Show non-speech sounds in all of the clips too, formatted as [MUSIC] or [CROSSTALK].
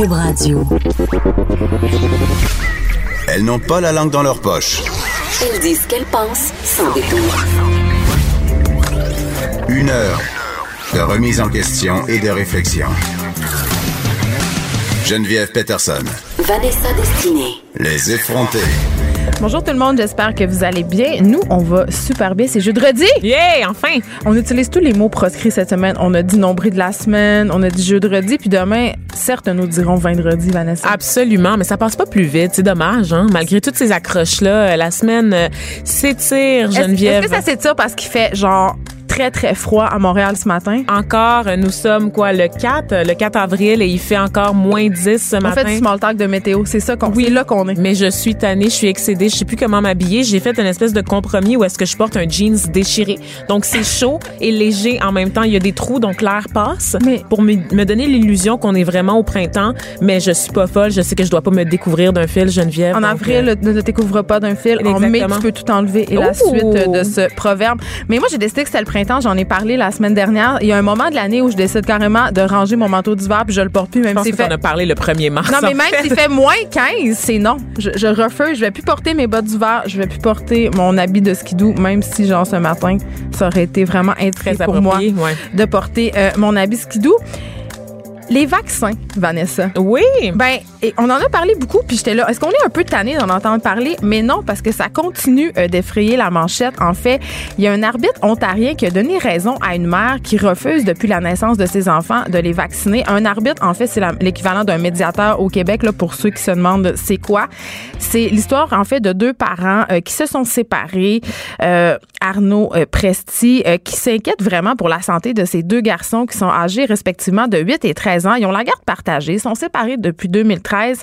Cube Radio. Elles n'ont pas la langue dans leur poche. Elles disent ce qu'elles pensent sans détour. Une heure de remise en question et de réflexion. Geneviève Peterson. Vanessa Destinée. Les effrontés. Bonjour tout le monde, j'espère que vous allez bien. Nous, on va super bien. C'est jeudi. Yeah, enfin! On utilise tous les mots proscrits cette semaine. On a dit nombril de la semaine, on a dit jeudi, puis demain, certes, nous dirons vendredi, Vanessa. Absolument, mais ça passe pas plus vite. C'est dommage, hein? Malgré toutes ces accroches-là, euh, la semaine euh, s'étire, Geneviève. Est-ce que ça s'étire parce qu'il fait genre très très froid à Montréal ce matin? Encore, euh, nous sommes quoi, le 4, euh, le 4 avril, et il fait encore moins 10 ce On matin. fait du small talk de météo, c'est ça qu'on Oui. là qu'on est. Mais je suis tannée, je suis excédée, je sais plus comment m'habiller. J'ai fait une espèce de compromis où est-ce que je porte un jeans déchiré. Donc c'est chaud et léger en même temps. Il y a des trous, donc l'air passe. Mais- pour me, me donner l'illusion qu'on est vraiment au printemps, mais je suis pas folle. Je sais que je dois pas me découvrir d'un fil, Geneviève. En donc, avril, euh, ne te découvre pas d'un fil. En mai, Exactement. tu peux tout enlever. Et la suite de ce proverbe. Mais moi, j'ai décidé que c'était le printemps. J'en ai parlé la semaine dernière. Il y a un moment de l'année où je décide carrément de ranger mon manteau d'hiver puis je le porte plus, je même pense s'il que fait. as parlé le 1er mars. Non, mais même s'il fait moins 15, c'est non. Je, je refuse. Je vais plus porter mes bottes d'hiver. Je vais plus porter mon habit de skidoo, même si, genre, ce matin, ça aurait été vraiment Très pour moi ouais. de porter euh, mon habit skidoo. Les vaccins, Vanessa. Oui. Ben, et on en a parlé beaucoup, puis j'étais là. Est-ce qu'on est un peu tanné d'en entendre parler? Mais non, parce que ça continue euh, d'effrayer la manchette. En fait, il y a un arbitre ontarien qui a donné raison à une mère qui refuse depuis la naissance de ses enfants de les vacciner. Un arbitre, en fait, c'est l'équivalent d'un médiateur au Québec, là, pour ceux qui se demandent c'est quoi. C'est l'histoire, en fait, de deux parents euh, qui se sont séparés. Euh, Arnaud euh, Presti, euh, qui s'inquiète vraiment pour la santé de ces deux garçons qui sont âgés respectivement de 8 et 13 ans. Ils ont la garde partagée, ils sont séparés depuis 2013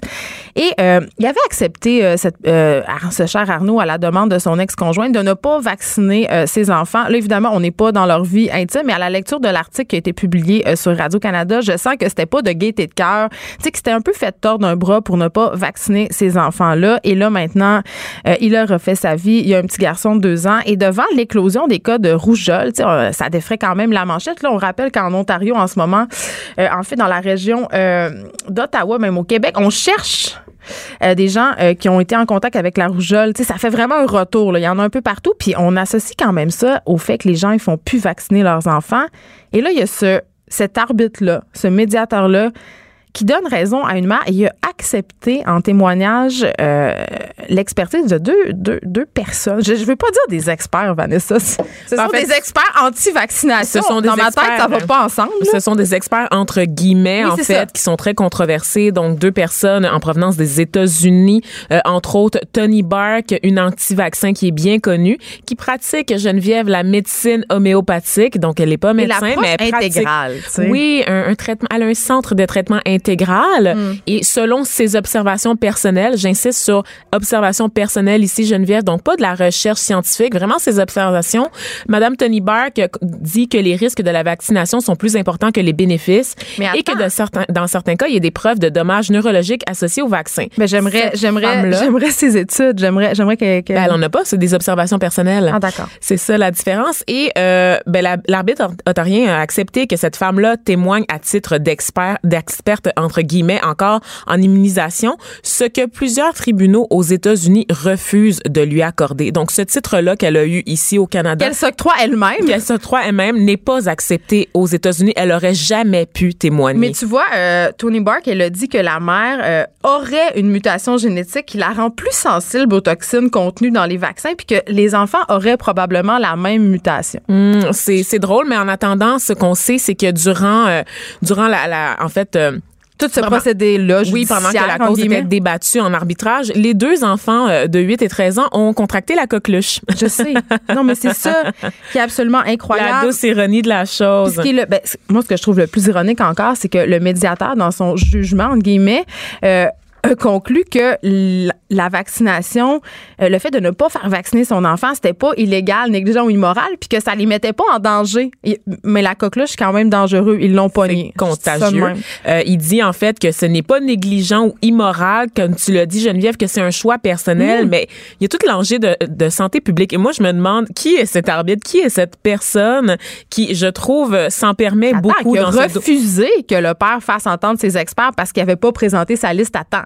et euh, il avait accepté euh, cette, euh, ce cher Arnaud à la demande de son ex-conjointe de ne pas vacciner euh, ses enfants. Là, évidemment, on n'est pas dans leur vie intime, mais à la lecture de l'article qui a été publié sur Radio-Canada, je sens que c'était pas de gaieté de cœur. Tu sais, que c'était un peu fait tordre d'un bras pour ne pas vacciner ces enfants-là. Et là, maintenant, il a refait sa vie. Il y a un petit garçon de deux ans. Et devant l'éclosion des cas de rougeole, euh, ça défrait quand même la manchette. Là, on rappelle qu'en Ontario, en ce moment, euh, en fait, dans la région euh, d'Ottawa, même au Québec, on cherche des gens qui ont été en contact avec la rougeole. Ça fait vraiment un retour. Il y en a un peu partout. Puis on associe quand même ça au fait que les gens ils font plus vacciner leurs enfants. Et là, il y a ce, cet arbitre-là, ce médiateur-là, qui donne raison à une mère et il a accepté en témoignage euh, l'expertise de deux, deux, deux personnes. Je ne veux pas dire des experts, Vanessa. Ce sont fait, des experts anti-vaccination. ce sont des Dans ma tête, experts, ça va pas ensemble. là. Ce sont des experts entre guillemets Oui, en fait ça. qui sont très controversés. Donc deux personnes en provenance des États-Unis, euh, entre autres Tony Bark, une anti-vaccin qui est bien connue, qui pratique Geneviève la médecine homéopathique. Donc elle n'est pas médecin, mais elle pratique. intégrale, tu sais. Oui, un, un traitement. Elle a un centre de traitement intégral Mm. et selon ses observations personnelles, j'insiste sur observations personnelles ici Geneviève, donc pas de la recherche scientifique, vraiment ses observations. Madame Tony Bark dit que les risques de la vaccination sont plus importants que les bénéfices Mais et que attends. de certains, dans certains cas, il y a des preuves de dommages neurologiques associés au vaccin. Ben, j'aimerais, j'aimerais, j'aimerais ces études. J'aimerais, j'aimerais que. que- Ben, elle en a pas, c'est des observations personnelles. Ah, d'accord. C'est ça la différence. Et euh, ben, la- l'arbitre ontarien a accepté que cette femme-là témoigne à titre d'expert, d'experte entre guillemets encore en immunisation, ce que plusieurs tribunaux aux États-Unis refusent de lui accorder. Donc ce titre-là qu'elle a eu ici au Canada. Qu'elle s'octroie elle-même. Qu'elle se croit elle-même n'est pas accepté aux États-Unis. Elle aurait jamais pu témoigner. Mais tu vois, euh, Tony Bark, elle a dit que la mère euh, aurait une mutation génétique qui la rend plus sensible aux toxines contenues dans les vaccins, puis que les enfants auraient probablement la même mutation. Hum, c'est c'est drôle, mais en attendant, ce qu'on sait, c'est que durant euh, durant la, la en fait Tout ce procédé-là, Oui, pendant que la cause était débattue en arbitrage, les deux enfants euh, de 8 et 13 ans ont contracté la coqueluche. Je sais. Non, mais c'est ça [LAUGHS] qui est absolument La incroyable. douce ironie de la chose. ce qui est le- ben, moi, ce que je trouve le plus ironique encore, c'est que le médiateur, dans son jugement, entre guillemets, euh, conclu que la vaccination, euh, le fait de ne pas faire vacciner son enfant, c'était pas illégal, négligent ou immoral, puis que ça les mettait pas en danger. Mais la coqueluche, c'est quand même dangereux. Ils l'ont pas nié. contagieux. Euh, il dit en fait que ce n'est pas négligent ou immoral, comme tu l'as dit, Geneviève, que c'est un choix personnel, mais il y a tout l'enjeu de, de santé publique. Et moi, je me demande qui est cet arbitre, qui est cette personne qui, je trouve, s'en permet beaucoup. Qui a refusé que le père fasse entendre ses experts parce qu'il n'avait pas présenté sa liste à temps?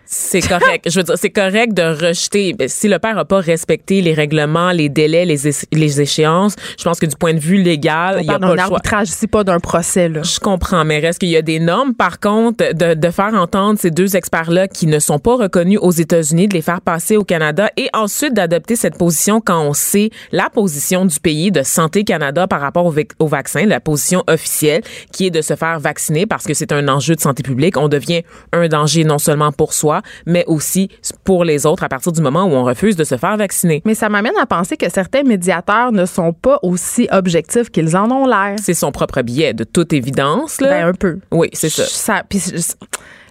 C'est correct. Je veux dire, c'est correct de rejeter. Ben, si le père n'a pas respecté les règlements, les délais, les, les échéances, je pense que du point de vue légal, il y a pas choix. arbitrage ici, pas d'un procès. Là. Je comprends, mais reste qu'il y a des normes. Par contre, de, de faire entendre ces deux experts-là qui ne sont pas reconnus aux États-Unis, de les faire passer au Canada et ensuite d'adopter cette position quand on sait la position du pays de Santé Canada par rapport au, au vaccin, la position officielle qui est de se faire vacciner parce que c'est un enjeu de santé publique. On devient un danger non seulement pour soi, mais aussi pour les autres à partir du moment où on refuse de se faire vacciner. Mais ça m'amène à penser que certains médiateurs ne sont pas aussi objectifs qu'ils en ont l'air. C'est son propre biais, de toute évidence. Là. Ben, un peu. Oui, c'est ça. ça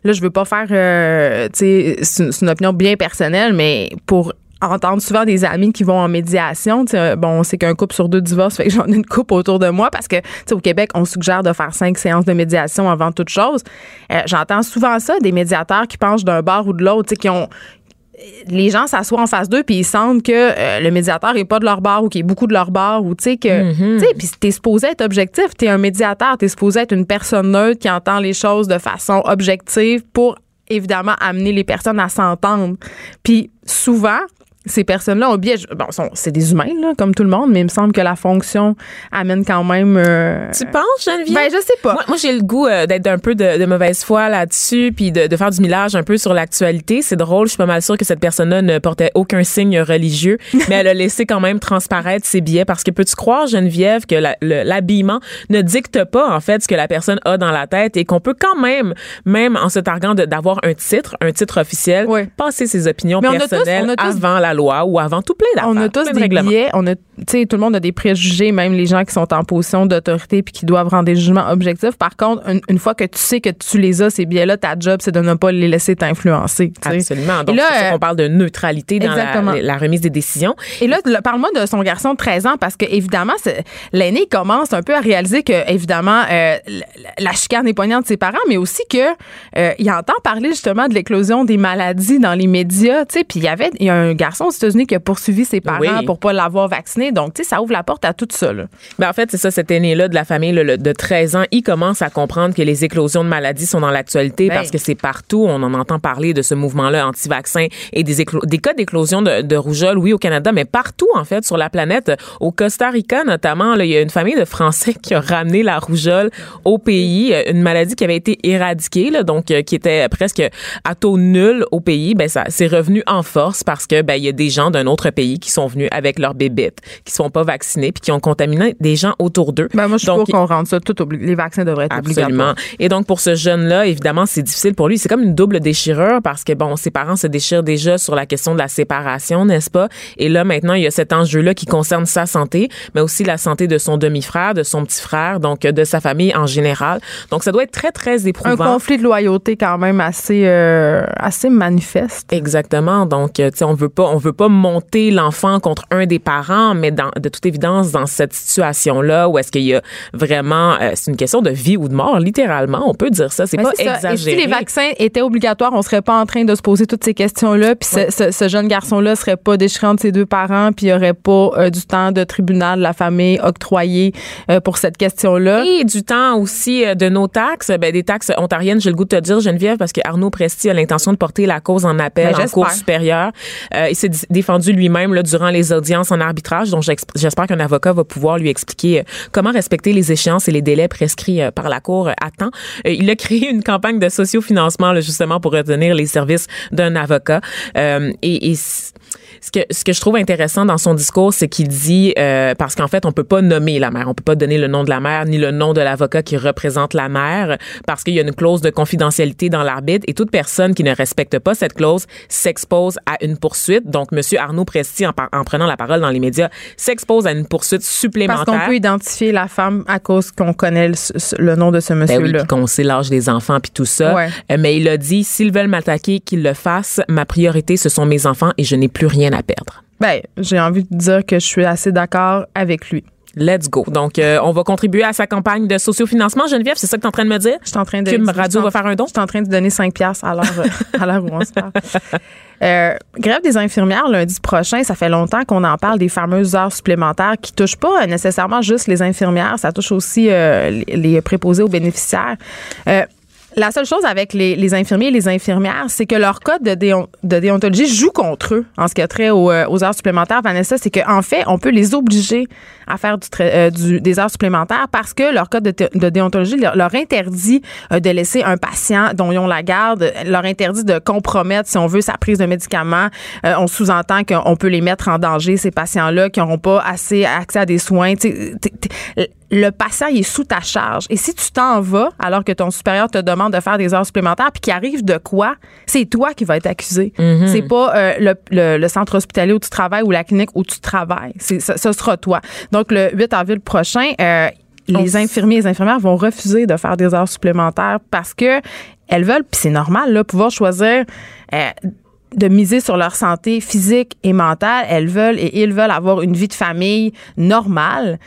là, je veux pas faire, euh, tu sais, c'est une opinion bien personnelle, mais pour entendre souvent des amis qui vont en médiation. bon, c'est qu'un couple sur deux divorce, fait que j'en ai une couple autour de moi parce que au Québec, on suggère de faire cinq séances de médiation avant toute chose. Euh, j'entends souvent ça, des médiateurs qui penchent d'un bord ou de l'autre, qui ont les gens s'assoient en face d'eux puis ils sentent que euh, le médiateur est pas de leur bord ou qu'il est beaucoup de leur bord ou tu sais que mm-hmm. tu sais puis t'es supposé être objectif t'es un médiateur t'es supposé être une personne neutre qui entend les choses de façon objective pour évidemment amener les personnes à s'entendre puis souvent ces personnes-là ont bien. Bon, c'est des humains, là, comme tout le monde, mais il me semble que la fonction amène quand même. Euh, tu penses, Geneviève? Ben, je sais pas. Moi, j'ai le goût euh, d'être un peu de, mauvaise foi là-dessus, puis de, faire du millage un peu sur l'actualité. C'est drôle, je suis pas mal sûre que cette personne-là ne portait aucun signe religieux, [LAUGHS] mais elle a laissé quand même transparaître ses billets parce que peux-tu croire, Geneviève, que l'habillement ne dicte pas, en fait, ce que la personne a dans la tête et qu'on peut quand même, même en se targuant d'avoir un titre, un titre officiel, passer ses opinions personnelles avant la loi ou avant tout plein d'affaires. On a tous des billets, on a, tu sais, tout le monde a des préjugés, même les gens qui sont en position d'autorité puis qui doivent rendre des jugements objectifs. Par contre, une, fois que tu sais que tu les as, ces billets-là, ta job, c'est de ne pas les laisser t'influencer. Absolument. Donc, c'est qu'on parle de neutralité dans la, remise des décisions. Et là, parle-moi de son garçon de 13 ans parce que, évidemment, l'aîné commence un peu à réaliser que, évidemment, euh, la chicane est poignante de ses parents, mais aussi que euh, il entend parler justement de l'éclosion des maladies dans les médias, tu sais, puis il y avait il y a un garçon aux États-Unis qui a poursuivi ses parents pour pas l'avoir vacciné. Donc, tu sais, ça ouvre la porte à tout ça. Là. Ben, en fait, c'est ça, cet aîné-là de la famille de 13 ans, il commence à comprendre que les éclosions de maladies sont dans l'actualité ben. parce que c'est partout. On en entend parler de ce mouvement-là anti-vaccin et des, des cas d'éclosion de, de, rougeole, oui, au Canada, mais partout, en fait, sur la planète. Au Costa Rica, notamment, là, il y a une famille de Français [LAUGHS] qui a ramené la rougeole au pays, une maladie qui avait été éradiquée, là, donc euh, qui était presque à taux nul au pays. Ben, ça c'est revenu en force parce que ben, il y a des gens d'un autre pays qui sont venus avec leurs bébites, qui sont pas vaccinés puis qui ont contaminé des gens autour d'eux. Ben moi, je suis pour qu'on rende ça tout Les vaccins devraient être absolument. Et donc, pour ce jeune-là, évidemment, c'est difficile pour lui. C'est comme une double déchirure parce que, bon, ses parents se déchirent déjà sur la question de la séparation, n'est-ce pas? Et là, maintenant, il y a cet enjeu-là qui concerne sa santé, mais aussi la santé de son demi-frère, de son petit frère, donc de sa famille en général. Donc, ça doit être très, très éprouvant. Un conflit de loyauté quand même assez, euh, assez manifeste. Exactement. Donc, tu sais, on veut pas, on veut pas monter l'enfant contre un des parents, mais dans, de toute évidence, dans cette situation-là, où est-ce qu'il y a vraiment, euh, c'est une question de vie ou de mort, littéralement, on peut dire ça, c'est pas exagéré. Et si les vaccins étaient obligatoires, on serait pas en train de se poser toutes ces questions-là, puis ce, jeune garçon-là serait pas déchiré entre ses deux parents, puis il y aurait pas euh, du temps de tribunal de la famille octroyé euh, pour cette question-là. Et du temps aussi de nos taxes, ben, des taxes ontariennes, j'ai le goût de te dire, Geneviève, parce que Arnaud Presti a l'intention de porter la cause en appel ben, en cour supérieure. il s'est défendu lui-même là, durant les audiences en arbitrage. Donc, j'espère qu'un avocat va pouvoir lui expliquer euh, comment respecter les échéances et les délais prescrits euh, par la Cour à temps. Euh, il a créé une campagne de sociofinancement là, justement pour retenir les services d'un avocat. et Ce que ce que je trouve intéressant dans son discours, c'est qu'il dit euh, parce qu'en fait, on peut pas nommer la mère, on peut pas donner le nom de la mère ni le nom de l'avocat qui représente la mère parce qu'il y a une clause de confidentialité dans l'arbitre et toute personne qui ne respecte pas cette clause s'expose à une poursuite. Donc, Monsieur Arnaud Presti, en, en prenant la parole dans les médias, s'expose à une poursuite supplémentaire. Parce qu'on peut identifier la femme à cause qu'on connaît le, le, nom de ce monsieur-là. Ben oui, qu'on sait l'âge des enfants puis tout ça. Ouais. Euh, mais il a dit s'ils veulent m'attaquer, qu'ils le fassent. Ma priorité, ce sont mes enfants et je n'ai plus rien à perdre. Ben, j'ai envie de dire que je suis assez d'accord avec lui. Let's go. Donc, euh, on va contribuer à sa campagne de sociofinancement. Geneviève, c'est ça que tu es en train de me dire? Je suis en train de. Cube Radio va faire un don? Je suis en train de donner 5 piastres à l'heure, à l'heure où on se parle. [LAUGHS] Euh, grève des infirmières lundi prochain, ça fait longtemps qu'on en parle des fameuses heures supplémentaires qui touchent pas nécessairement juste les infirmières, ça touche aussi euh, les préposés aux bénéficiaires. Euh, la seule chose avec les, les, infirmiers et les infirmières, c'est que leur code de, déon, de, déontologie joue contre eux en ce qui a trait aux, aux heures supplémentaires. Vanessa, c'est qu'en en fait, on peut les obliger à faire du, euh, du, des heures supplémentaires parce que leur code de, déontologie leur, interdit euh, de laisser un patient dont ils ont la garde, leur interdit de compromettre, si on veut, sa prise de médicaments. Euh, on sous-entend qu'on peut les mettre en danger, ces patients-là, qui n'auront pas assez accès à des soins. Le patient il est sous ta charge. Et si tu t'en vas alors que ton supérieur te demande de faire des heures supplémentaires puis qu'il arrive de quoi, c'est toi qui vas être accusé. Mm-hmm. C'est pas euh, le, le, le, centre hospitalier où tu travailles ou la clinique où tu travailles. Ce sera toi. Donc, le 8 avril prochain, euh, les infirmiers et les infirmières vont refuser de faire des heures supplémentaires parce que elles veulent, puis c'est normal, là, pouvoir choisir euh, de miser sur leur santé physique et mentale. Elles veulent et ils veulent avoir une vie de famille normale.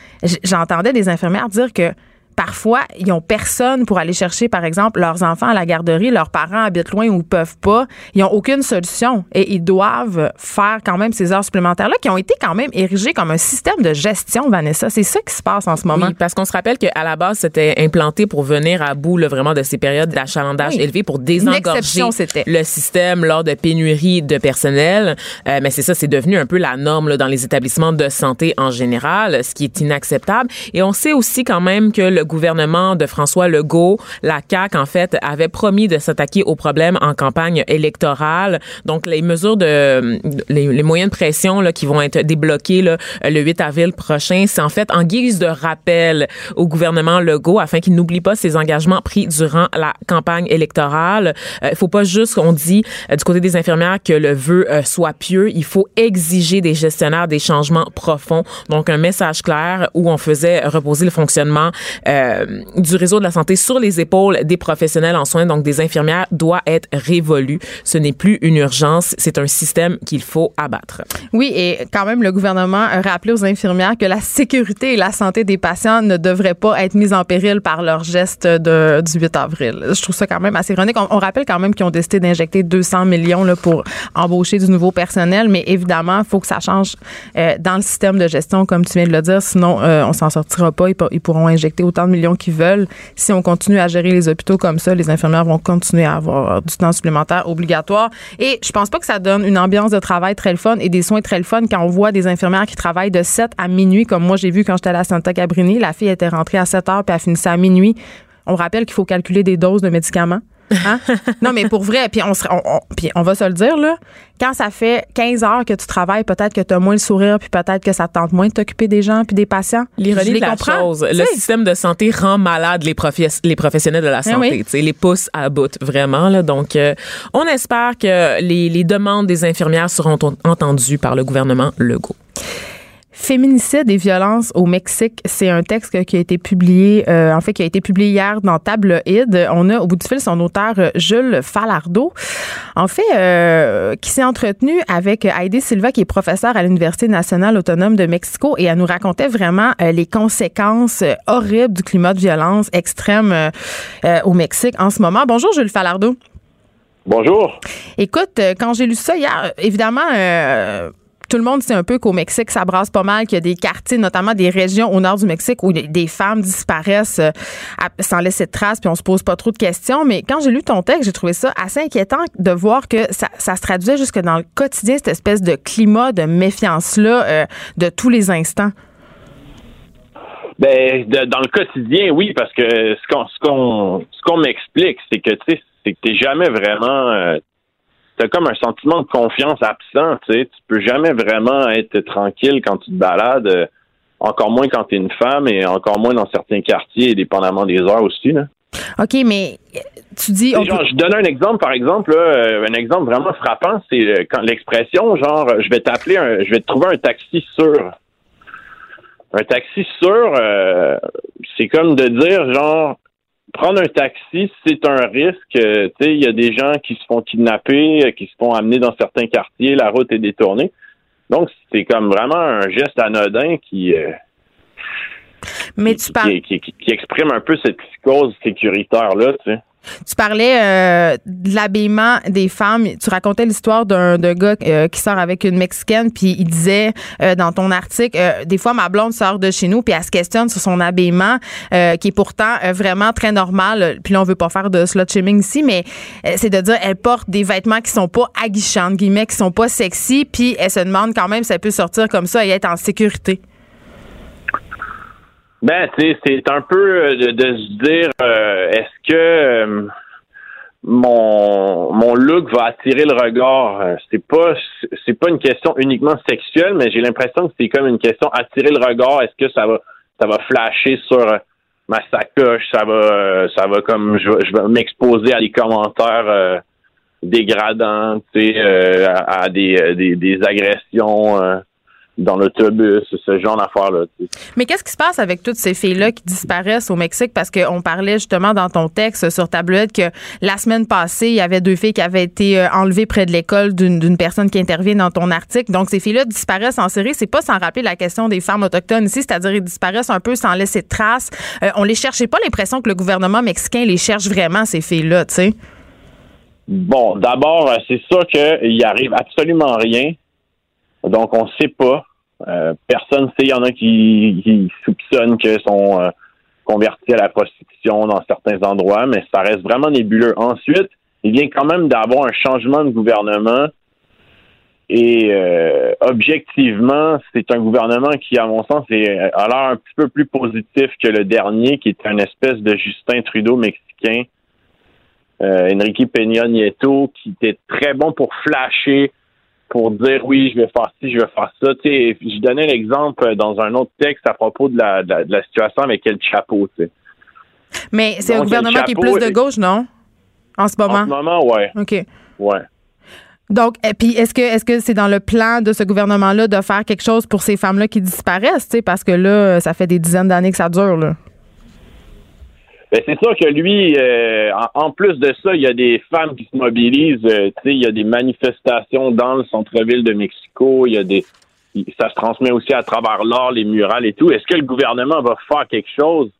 J'entendais des infirmières dire que parfois, ils n'ont personne pour aller chercher, par exemple, leurs enfants à la garderie. Leurs parents habitent loin ou peuvent pas. Ils n'ont aucune solution et ils doivent faire quand même ces heures supplémentaires-là qui ont été quand même érigées comme un système de gestion, Vanessa. C'est ça qui se passe en ce moment. Oui, parce qu'on se rappelle qu'à la base, c'était implanté pour venir à bout là, vraiment de ces périodes d'achalandage oui. élevé pour désengorger le système lors de pénuries de personnel. Euh, mais c'est ça, c'est devenu un peu la norme là, dans les établissements de santé en général, ce qui est inacceptable. Et on sait aussi quand même que le gouvernement de François Legault, la CAQ, en fait, avait promis de s'attaquer au problème en campagne électorale. Donc, les mesures de, les, moyens de pression là, qui vont être débloqués là, le 8 avril prochain, c'est en fait en guise de rappel au gouvernement Legault afin qu'il n'oublie pas ses engagements pris durant la campagne électorale. Il euh, faut pas juste qu'on dit euh, du côté des infirmières que le vœu euh, soit pieux. Il faut exiger des gestionnaires des changements profonds. Donc, un message clair où on faisait reposer le fonctionnement euh, du réseau de la santé sur les épaules des professionnels en soins, donc des infirmières, doit être révolu. Ce n'est plus une urgence, c'est un système qu'il faut abattre. Oui, et quand même, le gouvernement a rappelé aux infirmières que la sécurité et la santé des patients ne devraient pas être mises en péril par leur geste du 8 avril. Je trouve ça quand même assez ironique. On, rappelle quand même qu'ils ont décidé d'injecter 200 millions pour embaucher du nouveau personnel, mais évidemment, il faut que ça change euh, dans le système de gestion, comme tu viens de le dire, sinon euh, on s'en sortira pas. Ils, ils pourront injecter autant de millions qu'ils veulent. Si on continue à gérer les hôpitaux comme ça, les infirmières vont continuer à avoir du temps supplémentaire obligatoire. Et je pense pas que ça donne une ambiance de travail très fun et des soins très fun quand on voit des infirmières qui travaillent de 7 à minuit, comme moi j'ai vu quand j'étais à la Santa Cabrini. La fille était rentrée à 7 heures puis elle finissait à minuit. On rappelle qu'il faut calculer des doses de médicaments. Hein? non, mais pour vrai, puis on, on, on, puis on va se le dire, là, quand ça fait 15 heures que tu travailles, peut-être que tu as moins le sourire, puis peut-être que ça te tente moins de t'occuper des gens puis des patients. L'ironie de la comprends. chose, le système de santé rend malade les, professe, les professionnels de la santé, oui. les pousse à bout, vraiment. Là, donc, euh, on espère que les, les demandes des infirmières seront entendues par le gouvernement Legault. Féminicide et violence au Mexique, c'est un texte qui a été publié, euh, en fait, qui a été publié hier dans Tabloïd. On a au bout du fil son auteur Jules Falardeau, en fait, euh, qui s'est entretenu avec Heidi Silva, qui est professeure à l'Université nationale autonome de Mexico, et elle nous racontait vraiment euh, les conséquences horribles du climat de violence extrême euh, au Mexique en ce moment. Bonjour Jules Falardeau. Bonjour. Écoute, quand j'ai lu ça hier, évidemment tout le monde sait un peu qu'au Mexique, ça brasse pas mal, qu'il y a des quartiers, notamment des régions au nord du Mexique, où des femmes disparaissent euh, sans laisser de traces, puis on se pose pas trop de questions. Mais quand j'ai lu ton texte, j'ai trouvé ça assez inquiétant de voir que ça, se traduisait jusque dans le quotidien, cette espèce de climat de méfiance-là euh, de tous les instants. Ben, dans le quotidien, oui, parce que ce qu'on m'explique, c'est que tu sais, c'est que t'es jamais vraiment euh, t'as comme un sentiment de confiance absent, tu sais. Tu peux jamais vraiment être tranquille quand tu te balades, euh, encore moins quand tu es une femme et encore moins dans certains quartiers, dépendamment des heures aussi, là. OK, mais euh, tu dis. genre, peut- je donne un exemple, par exemple, là, euh, un exemple vraiment frappant, c'est quand l'expression, genre, je vais t'appeler, un, je vais te trouver un taxi sûr. Un taxi sûr, euh, c'est comme de dire, genre, prendre un taxi, c'est un risque. euh, tu sais, il y a des gens qui se font kidnapper, euh, qui se font amener dans certains quartiers, la route est détournée. Donc, c'est comme vraiment un geste anodin qui, euh, mais qui, tu parles. qui, qui- qui exprime un peu cette psychose sécuritaire-là, tu parlais euh, de l'habillement des femmes. Tu racontais l'histoire d'un gars euh, qui sort avec une Mexicaine, puis il disait euh, dans ton article, des fois ma blonde sort de chez nous, puis elle se questionne sur son habillement, qui est pourtant vraiment très normal. Puis là, on veut pas faire de slut shaming ici, mais c'est de dire elle porte des vêtements qui sont pas aguichants, guillemets, qui sont pas sexy, puis elle se demande quand même si elle peut sortir comme ça et être en sécurité. Ben, tu sais, c'est un peu euh, de, de se dire, euh, est-ce que euh, mon mon look va attirer le regard? Euh, C'est pas c'est pas une question uniquement sexuelle, mais j'ai l'impression que c'est comme une question attirer le regard. Est-ce que ça va ça va flasher sur euh, ma sacoche? Ça va ça va comme je, vais- je vais m'exposer à des commentaires euh, dégradants, tu sais, à, à des, des des agressions. Dans l'autobus, ce genre d'affaires-là. Mais qu'est-ce qui se passe avec toutes ces filles-là qui disparaissent au Mexique? Parce qu'on parlait justement dans ton texte sur tablette que la semaine passée, il y avait deux filles qui avaient été euh, enlevées près de l'école d'une d'une personne qui intervient dans ton article. Donc, ces filles-là disparaissent en série. C'est pas sans rappeler la question des femmes autochtones ici, c'est-à-dire ils disparaissent un peu sans laisser de traces. Euh, on les cherchait pas l'impression que le gouvernement mexicain les cherche vraiment, ces filles-là, tu sais. Bon, d'abord, euh, c'est sûr qu'il arrive absolument rien. Donc, on ne sait pas. Euh, personne ne sait. Il y en a qui, qui soupçonnent qu'elles sont euh, converties à la prostitution dans certains endroits, mais ça reste vraiment nébuleux. Ensuite, il vient quand même d'avoir un changement de gouvernement. Et euh, objectivement, c'est un gouvernement qui, à mon sens, est, a l'air un petit peu plus positif que le dernier, qui était une espèce de Justin Trudeau mexicain euh, Enrique Peña Nieto, qui était très bon pour flasher, pour dire oui, je vais faire ci, je vais faire ça. Tu sais, je donnais l'exemple dans un autre texte à propos de la, de la, de la situation avec El Chapo. Tu sais. Mais c'est un gouvernement qui est chapeau plus de gauche, non? En ce En moment. ce moment, ouais, OK. ouais. Donc, et puis est-ce que est-ce que c'est dans le plan de ce gouvernement-là de faire quelque chose pour ces femmes-là qui disparaissent, parce que là, ça fait des dizaines d'années que ça dure, là. Ben, c'est sûr que lui, euh, en, plus de ça, il y a des femmes qui se mobilisent. euh, il y a des manifestations dans le centre-ville de Mexico. Il y a des, ça se transmet aussi à travers l'art, les murales et tout. Est-ce que le gouvernement va faire quelque chose?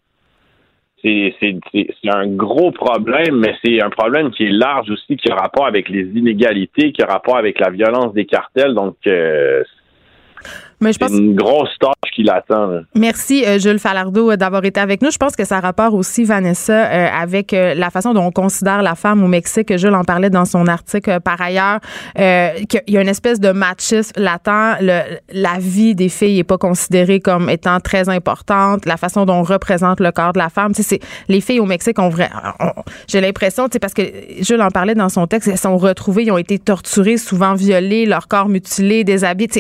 C'est c'est- c'est- c'est un gros problème, mais c'est un problème qui est large aussi, qui a rapport avec les inégalités, qui a rapport avec la violence des cartels. Donc, euh, Mais je c'est une grosse tâche qui l'attend. là. Merci euh, Jules Falardeau euh, d'avoir été avec nous. Je pense que ça a rapport aussi Vanessa euh, avec la façon dont on considère la femme au Mexique. Jules en parlait dans son article par ailleurs qu'il y a une espèce de machisme latent. Le- la vie des filles est pas considérée comme étant très importante. La façon dont on représente le corps de la femme, c'est les filles au Mexique ont vrai. on- J'ai l'impression, parce que Jules en parlait dans son texte, elles sont retrouvées, ils ont été torturées, souvent violées, leur corps mutilé,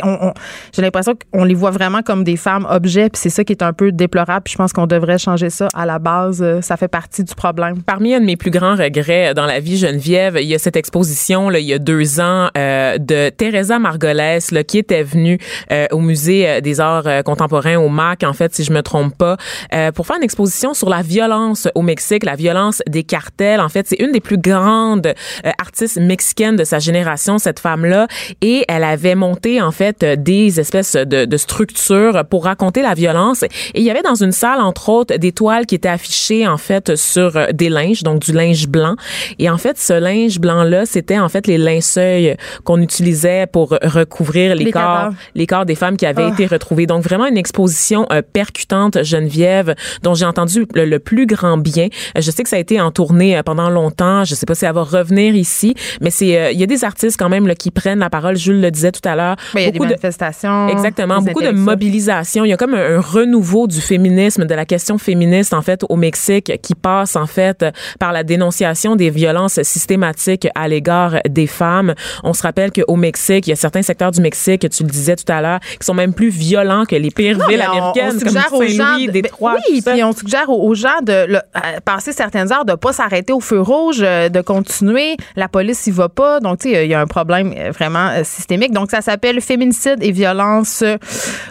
on- on- J'ai l'impression qu'on les voit vraiment comme des femmes objets, puis c'est ça qui est un peu déplorable. Puis je pense qu'on devrait changer ça à la base. Euh, Ça fait partie du problème. Parmi un de mes plus grands regrets dans la vie, Geneviève, il y a cette exposition là, il y a deux ans euh, de Teresa Margolès là, qui était venue euh, au musée euh, des arts euh, contemporains au MAC, en fait, si je me trompe pas, euh, pour faire une exposition sur la violence au Mexique, la violence des cartels. En fait, c'est une des plus grandes artistes mexicaines de sa génération, cette femme-là, et elle avait monté en fait des espèces de, de structures pour raconter la violence. Et il y avait dans une salle, entre autres, des toiles qui étaient affichées en fait sur euh, des linges, donc du linge blanc. Et en fait, ce linge blanc-là, c'était en fait les linceuils qu'on utilisait pour recouvrir les, Les corps, cadavres. les corps des femmes qui avaient Ah. été retrouvées. Donc vraiment une exposition euh, percutante, Geneviève, dont j'ai entendu le, le plus grand bien. Euh, Je sais que ça a été en tournée pendant longtemps. Je sais pas si elle va revenir ici, mais c'est euh, il y a des artistes quand même là, qui prennent la parole. Jules le disait tout à l'heure. Ben, il y a des Beaucoup de- manifestations. Exactement. Beaucoup de mobilisation. Il y a comme un, un renouveau du féminisme, de la question féministe, en fait, au Mexique, qui passe, en fait, par la dénonciation des violences systématiques à l'égard des femmes. On se rappelle qu'au Mexique, il y a certains secteurs du Mexique, tu le disais tout à l'heure, qui sont même plus violents que les pires Non, villes on- américaines, on comme suggère aux gens Saint-Louis, de- Détroit. ben oui, puis on suggère aux, aux gens de le- à passer certaines heures, de pas s'arrêter au feu rouge, euh, de continuer. La police y va pas. Donc, tu sais, il y a un problème euh, vraiment euh, systémique. Donc, ça s'appelle Féminicide et violence euh,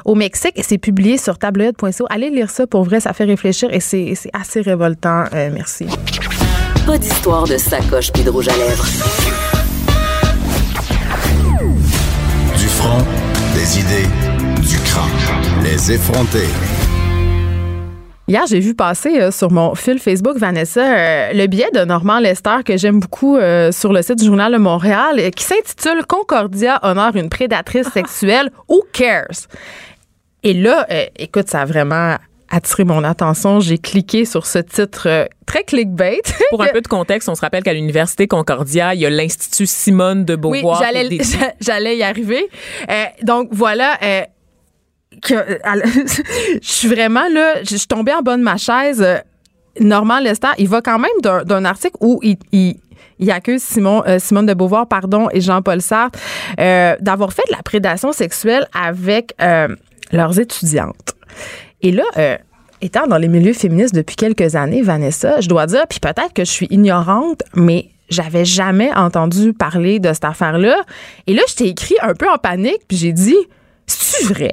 au Mexique. Et c'est publié sur tabloïd.co. Allez lire ça pour vrai, ça fait réfléchir et c'est c'est assez révoltant. Euh, merci. Pas d'histoire de sacoche puis de rouge à lèvres. Du front, des idées, du crâne. Les effronter. Hier, j'ai vu passer euh, sur mon fil Facebook, Vanessa, euh, le billet de Normand Lester que j'aime beaucoup euh, sur le site du Journal de Montréal euh, qui s'intitule Concordia honore une prédatrice [LAUGHS] sexuelle. Who cares? Et là, euh, écoute, ça a vraiment attiré mon attention. J'ai cliqué sur ce titre euh, très clickbait. [LAUGHS] Pour un peu de contexte, on se rappelle qu'à l'université Concordia, il y a l'Institut Simone de Oui, Beauvoir. j'allais, est dédié- [LAUGHS] j'allais y arriver. Euh, donc voilà. Que, euh, [LAUGHS] je suis vraiment là, je suis tombée en bas de ma chaise. Euh, Normand Lester, il va quand même d'un, article où il, il, accuse Simon, euh, Simone de Beauvoir pardon, et Jean-Paul Sartre d'avoir fait de la prédation sexuelle avec leurs étudiantes. Et là, étant dans les milieux féministes depuis quelques années, Vanessa, je dois dire, puis peut-être que je suis ignorante, mais j'avais jamais entendu parler de cette affaire-là. Et là, je t'ai écrit un peu en panique, puis j'ai dit. C'est vrai?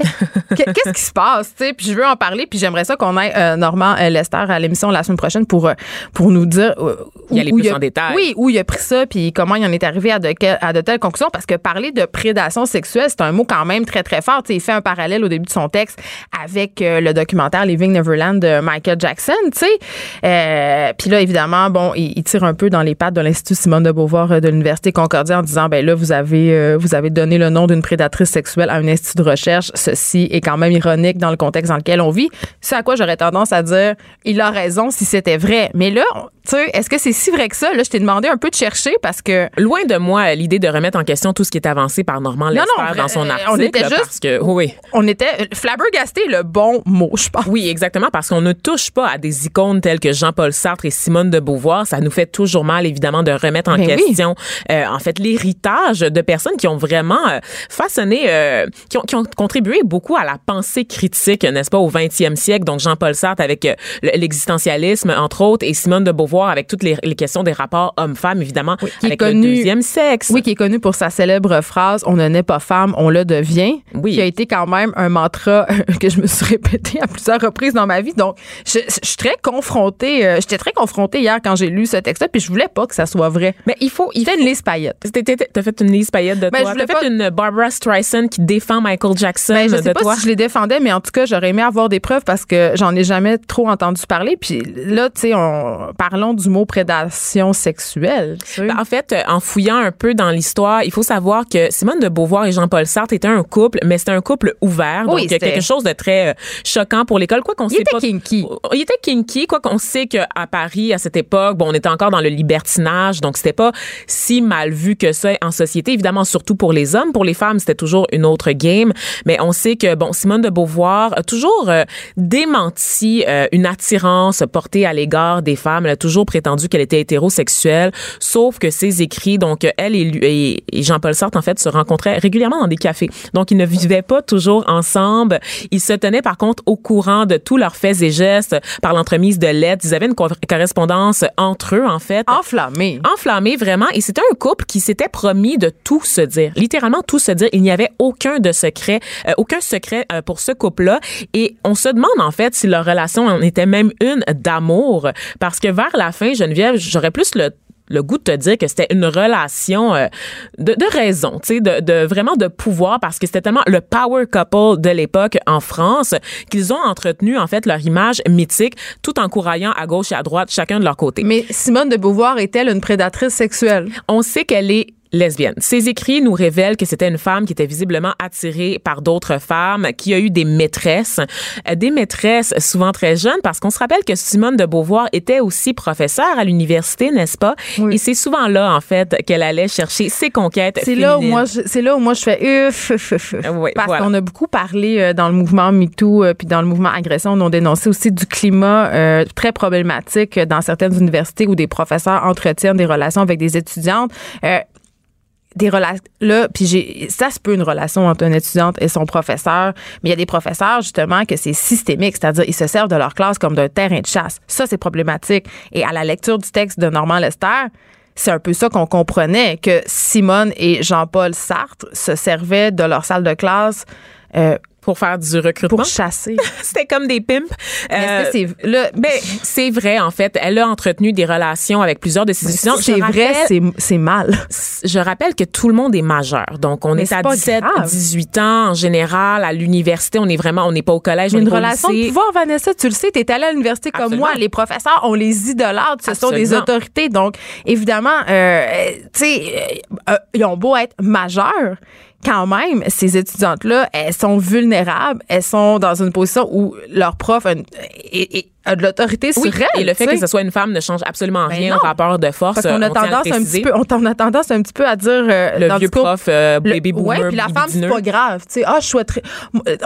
Qu'est- [LAUGHS] Qu'est-ce qui se passe? tu sais? Puis je veux en parler, puis j'aimerais ça qu'on ait euh, Normand euh, Lester à l'émission la semaine prochaine pour, euh, pour nous dire euh, Y aller plus a, en détail. Oui, où il a pris ça, puis comment il en est arrivé à de, à de telles conclusions. Parce que parler de prédation sexuelle, c'est un mot quand même très, très fort. Tu sais, il fait un parallèle au début de son texte avec euh, le documentaire Living Neverland de Michael Jackson. tu sais. Puis là, évidemment, bon, il, il tire un peu dans les pattes de l'Institut Simone de Beauvoir de l'Université Concordia en disant, ben là, vous avez, vous avez donné le nom d'une prédatrice sexuelle à un institut recherche. Ceci est quand même ironique dans le contexte dans lequel on vit. C'est à quoi j'aurais tendance à dire, il a raison si c'était vrai. Mais là, tu sais, est-ce que c'est si vrai que ça? Là, je t'ai demandé un peu de chercher parce que Loin de moi l'idée de remettre en question tout ce qui est avancé par Normand Lester non, dans son euh, article. on était juste- parce que, oui, oui. on était flabbergasté le bon mot, je pense. Oui, exactement, parce qu'on ne touche pas à des icônes telles que Jean-Paul Sartre et Simone de Beauvoir. Ça nous fait toujours mal, évidemment, de remettre en Ben oui. question, euh, en fait, l'héritage de personnes qui ont vraiment euh, façonné, euh, qui, ont, qui ont contribué beaucoup à la pensée critique, n'est-ce pas, au 20e siècle. Donc, Jean-Paul Sartre avec euh, le- l'existentialisme, entre autres, et Simone de Beauvoir avec toutes les, les questions des rapports hommes-femmes, évidemment, qui est avec connu- le deuxième sexe. Oui, qui est connu pour sa célèbre phrase On ne naît pas femme, on le devient. Oui. Qui a été quand même un mantra [LAUGHS] que je me suis répété à plusieurs reprises dans ma vie. Donc, je, je suis très confrontée. euh, J'étais très confrontée hier quand j'ai lu ce texte-là, puis je voulais pas que ça soit vrai. Mais il faut, il C'était une liste paillette. T'es- t'es- T'as fait une liste paillette de Ben, je toi. T'as fait pas- une Barbara Streisand qui défend Michael Jackson Ben, je de sais pas toi. si je les défendais, mais en tout cas, j'aurais aimé avoir des preuves parce que j'en ai jamais trop entendu parler. Puis là, tu sais, on- parlons du mot prédation sexuelle. Ben, En fait, euh, en fouillant un peu dans l'histoire, il faut savoir que Simone de Beauvoir et Jean-Paul Sartre étaient un couple, mais c'était un couple ouvert. Oui, donc, c'était- quelque chose de très euh, choquant pour l'école. Quoi qu'on Il sait était pas. kinky. Il était kinky. Quoi qu'on sait qu'à Paris, à cette époque, bon, on était encore dans le libertinage. Donc, c'était pas si mal vu que ça en société. Évidemment, surtout pour les hommes. Pour les femmes, c'était toujours une autre game. Mais on sait que, bon, Simone de Beauvoir a toujours euh, démenti euh, une attirance portée à l'égard des femmes. Elle a toujours prétendu qu'elle était hétérosexuelle. Sauf que ses écrits, donc, elle et, Jean-Paul Sartre, en fait, se rencontraient régulièrement dans des cafés. Donc, ils ne vivaient pas toujours ensemble. Ils se tenaient, par contre, au courant de tous leurs faits et gestes par l'entremise de lettres. Ils avaient une co- correspondance entre eux, en fait Enflammé. enflammé vraiment et c'était un couple qui s'était promis de tout se dire littéralement tout se dire il n'y avait aucun de secret euh, aucun secret euh, pour ce couple là et on se demande en fait si leur relation en était même une d'amour parce que vers la fin Geneviève j'aurais plus le le goût de te dire que c'était une relation euh, de, de raison, tu sais, de, de vraiment de pouvoir parce que c'était tellement le power couple de l'époque en France qu'ils ont entretenu en fait leur image mythique tout en couraillant à gauche et à droite chacun de leur côté. Mais Simone de Beauvoir est-elle une prédatrice sexuelle? On sait qu'elle est lesbienne. Ses écrits nous révèlent que c'était une femme qui était visiblement attirée par d'autres femmes, qui a eu des maîtresses, euh, des maîtresses souvent très jeunes, parce qu'on se rappelle que Simone de Beauvoir était aussi professeure à l'université, n'est-ce pas? Oui. Et c'est souvent là, en fait, qu'elle allait chercher ses conquêtes. C'est là où moi, c'est là où moi je fais uff, uff, uff, uff. Oui, Parce voilà. qu'on a beaucoup parlé euh, dans le mouvement MeToo euh, puis dans le mouvement agression, on a dénoncé aussi du climat euh, très problématique euh, dans certaines universités où des professeurs entretiennent des relations avec des étudiantes. Euh, des relations là puis j'ai ça se peut une relation entre une étudiante et son professeur mais il y a des professeurs justement que c'est systémique c'est-à-dire ils se servent de leur classe comme d'un terrain de chasse. Ça c'est problématique. Et à la lecture du texte de Normand Lester c'est un peu ça qu'on comprenait que Simone et Jean-Paul Sartre se servaient de leur salle de classe euh, Pour faire du recrutement? pour chasser. [LAUGHS] C'était comme des pimps. Mais Euh, c'est là ben, c'est vrai, en fait. Elle a entretenu des relations avec plusieurs de ses étudiants. c'est vrai, c'est c'est mal. je rappelle que tout le monde est majeur. Donc, on Mais est c'est à pas 17, grave. 18 ans en général. À l'université, on est vraiment, on n'est pas au collège, on Une n'est pas au relation de lycée. pouvoir, Vanessa, tu le sais, tu es allée à l'université comme moi. Les professeurs, on les idolâtre. Ce sont des autorités. Donc, évidemment, euh, tu sais, euh, euh, ils ont beau être majeurs. Quand même, ces étudiantes-là, elles sont vulnérables. Elles sont dans une position où leur prof est- a de l'autorité Oui, sur elles. et le fait que ce soit une femme ne change absolument Ben rien non. au rapport de force. Parce qu'on a on à le tendance un petit peu, on a tendance un petit peu à dire euh, Le vieux prof euh, le- baby boomer Ouais, puis la femme, c'est pas grave. Tu sais, ah, je souhaiterais.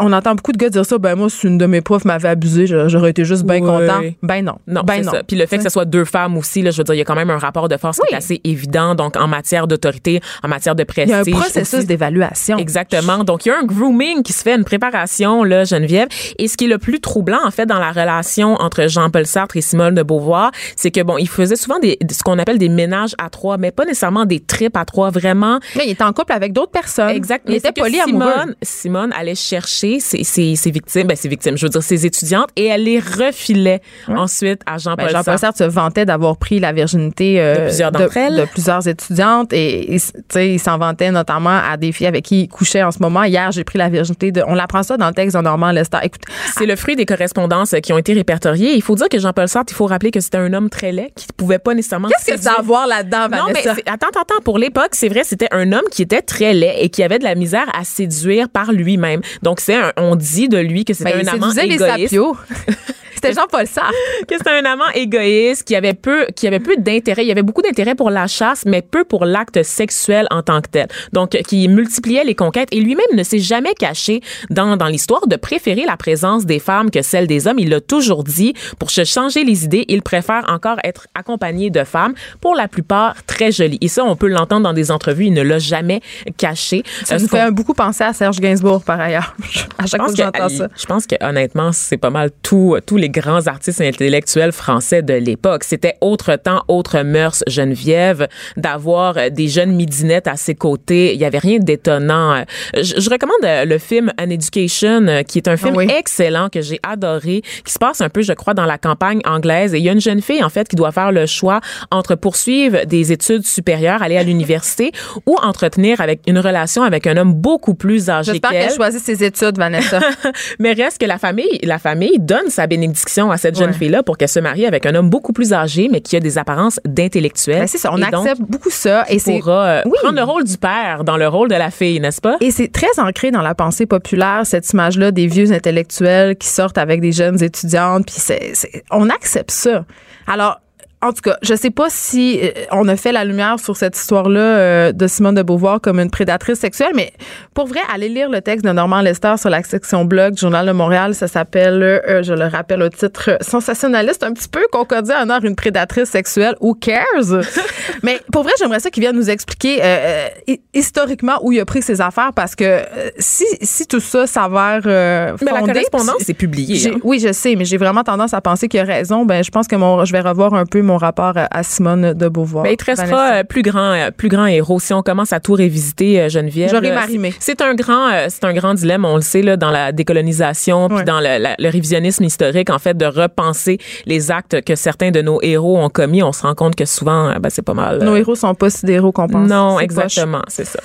On entend beaucoup de gars dire ça. Ben, moi, si une de mes profs m'avait abusé, j'aurais été juste bien content. Ben, non. Non, ben, non. ça. Puis le fait que ce soit deux femmes aussi, là, je veux dire, il y a quand même un rapport de force qui est assez évident. Donc, en matière d'autorité, en matière de Il prestige. y a un processus d'évaluation. Exactement. Donc, il y a un grooming qui se fait, une préparation, là, Geneviève. Et ce qui est le plus troublant, en fait, dans la relation entre Jean-Paul Sartre et Simone de Beauvoir, c'est que, bon, il faisait souvent des, ce qu'on appelle des ménages à trois, mais pas nécessairement des tripes à trois, vraiment. Là, il était en couple avec d'autres personnes. Exact. Il Mais était c'est que poli amoureux. Simone, Simone allait chercher ses, ses, ses victimes, ben, ses victimes, je veux dire, ses étudiantes, et elle les refilait ensuite à Jean-Paul Ben, Jean-Paul Sartre. Sartre se vantait d'avoir pris la virginité euh, De plusieurs d'entre elles. de plusieurs étudiantes et, et, tu sais, il s'en vantait notamment à des filles avec qui il couchait en ce moment. Hier, j'ai pris la virginité de. On l'apprend ça dans le texte de Normand Lester. Écoute, C'est le fruit des correspondances qui ont été répertoriées. Il faut dire que Jean-Paul Sartre, il faut rappeler que c'était un homme très laid qui pouvait pas nécessairement. qu'est-ce que ça a à séduire. voir là-dedans, Non, mais Vanessa? c'est- attends, attends, attends. Pour l'époque, c'est vrai, c'était un homme qui était très laid et qui avait de la misère à séduire par lui-même. Donc, c'est un- on dit de lui que c'était Ben, il un amant séduisait les égoïste. sapios. [LAUGHS] C'était Jean-Paul Sartre. [LAUGHS] que c'était un amant égoïste, qui avait peu, qui avait peu d'intérêt. Il y avait beaucoup d'intérêt pour la chasse, mais peu pour l'acte sexuel en tant que tel. Donc, qui multipliait les conquêtes et lui-même ne s'est jamais caché dans, dans l'histoire de préférer la présence des femmes que celle des hommes. Il l'a toujours dit. Pour se changer les idées, il préfère encore être accompagné de femmes, pour la plupart très jolies. Et ça, on peut l'entendre dans des entrevues. Il ne l'a jamais caché. Ça Euh, nous fait beaucoup penser à Serge Gainsbourg, par ailleurs. [LAUGHS] à chaque fois que que, j'entends ça. je pense que honnêtement, c'est pas mal tout, tous les grands artistes intellectuels français de l'époque. C'était autre temps, autre mœurs, Geneviève, d'avoir des jeunes midinettes à ses côtés. Il y avait rien d'étonnant. Je, je recommande euh, le film An Education, euh, qui est un film Ah oui. excellent que j'ai adoré, qui se passe un peu, je crois, dans la campagne anglaise. Et il y a une jeune fille, en fait, qui doit faire le choix entre poursuivre des études supérieures, aller à l'université, ou entretenir avec une relation avec un homme beaucoup plus âgé J'espère qu'elle. qu'elle choisit ses études, Vanessa. [LAUGHS] Mais reste que la famille, la famille donne sa bénédiction à cette jeune Ouais. fille-là pour qu'elle se marie avec un homme beaucoup plus âgé, mais qui a des apparences d'intellectuel. Ben, c'est ça, on Et donc, accepte beaucoup ça. Et c'est pourra euh, Oui. prendre le rôle du père dans le rôle de la fille, n'est-ce pas? Et c'est très ancré dans la pensée populaire, cette image-là des vieux intellectuels qui sortent avec des jeunes étudiantes, puis c'est- on accepte ça. Alors, en tout cas, je sais pas si euh, on a fait la lumière sur cette histoire-là euh, de Simone de Beauvoir comme une prédatrice sexuelle, mais pour vrai, allez lire le texte de Normand Lester sur la section blog du Journal de Montréal. Ça s'appelle, euh, je le rappelle au titre sensationnaliste, un petit peu concordé en or une prédatrice sexuelle. Who cares? [LAUGHS] mais pour vrai, j'aimerais ça qu'il vienne nous expliquer euh, hi- historiquement où il a pris ses affaires parce que si, si tout ça s'avère euh, Mais la fondé, correspondance, c'est publié. hein. Oui, je sais, mais j'ai vraiment tendance à penser qu'il a raison. Ben, je pense que mon, je vais revoir un peu mon rapport à, Simone de Beauvoir. Ben, il te restera euh, plus grand, euh, plus grand héros. Si on commence à tout révisiter, euh, Geneviève. J'aurai là, m'arrimer. C'est un grand, c'est un grand dilemme, on le sait là, dans la décolonisation, puis Ouais. dans le, la- le révisionnisme historique, en fait, de repenser les actes que certains de nos héros ont commis. On se rend compte que souvent, ben, c'est pas mal. Nos héros sont pas si des héros qu'on pense. non, exactement, c'est ça.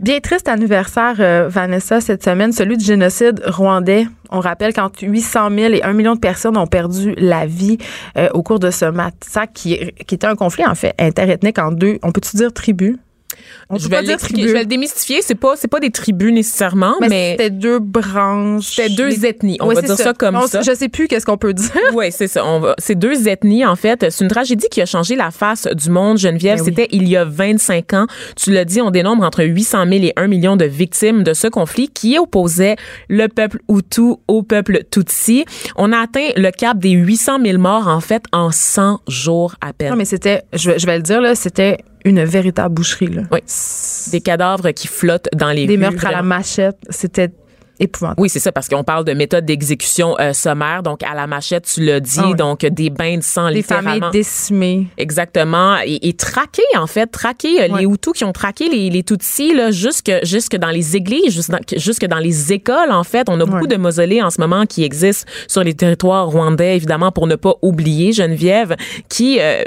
Bien triste anniversaire, euh, Vanessa, cette semaine, celui du génocide rwandais. On rappelle qu'entre 800 000 et 1 million de personnes ont perdu la vie euh, au cours de ce massacre qui, qui était un conflit, en fait, interethnique en deux, on peut-tu dire tribus? On je vais, je le démystifier. C'est pas, c'est pas des tribus nécessairement, Mais, mais, c'était deux branches. c'était deux ethnies. On Ouais, va dire ça, comme On- ça. Je sais plus qu'est-ce qu'on peut dire. [LAUGHS] Oui, c'est ça. On va, c'est deux ethnies, en fait. C'est une tragédie qui a changé la face du monde, Geneviève. Ben oui. C'était il y a 25 ans. Tu l'as dit, on dénombre entre 800 000 et 1 million de victimes de ce conflit qui opposait le peuple Hutu au peuple Tutsi. On a atteint le cap des 800 000 morts, en fait, en 100 jours à peine. Non, mais c'était, je, je vais le dire, là, c'était une véritable boucherie. Là. Oui. Des cadavres qui flottent dans les Des rues. meurtres à la machette, c'était épouvantable. Oui, c'est ça, parce qu'on parle de méthode d'exécution euh, sommaire. Donc, à la machette, tu l'as dit, Ah oui. donc des bains de sang, Des familles littéralement. décimées. Exactement. Et, et traquer, en fait, traquer euh, les Hutus qui ont traqué les, les Tutsis là, jusque, jusque dans les églises, jusque dans, jusque dans les écoles, en fait. On a beaucoup de mausolées en ce moment qui existent sur les territoires rwandais, évidemment, pour ne pas oublier Geneviève, qui, euh,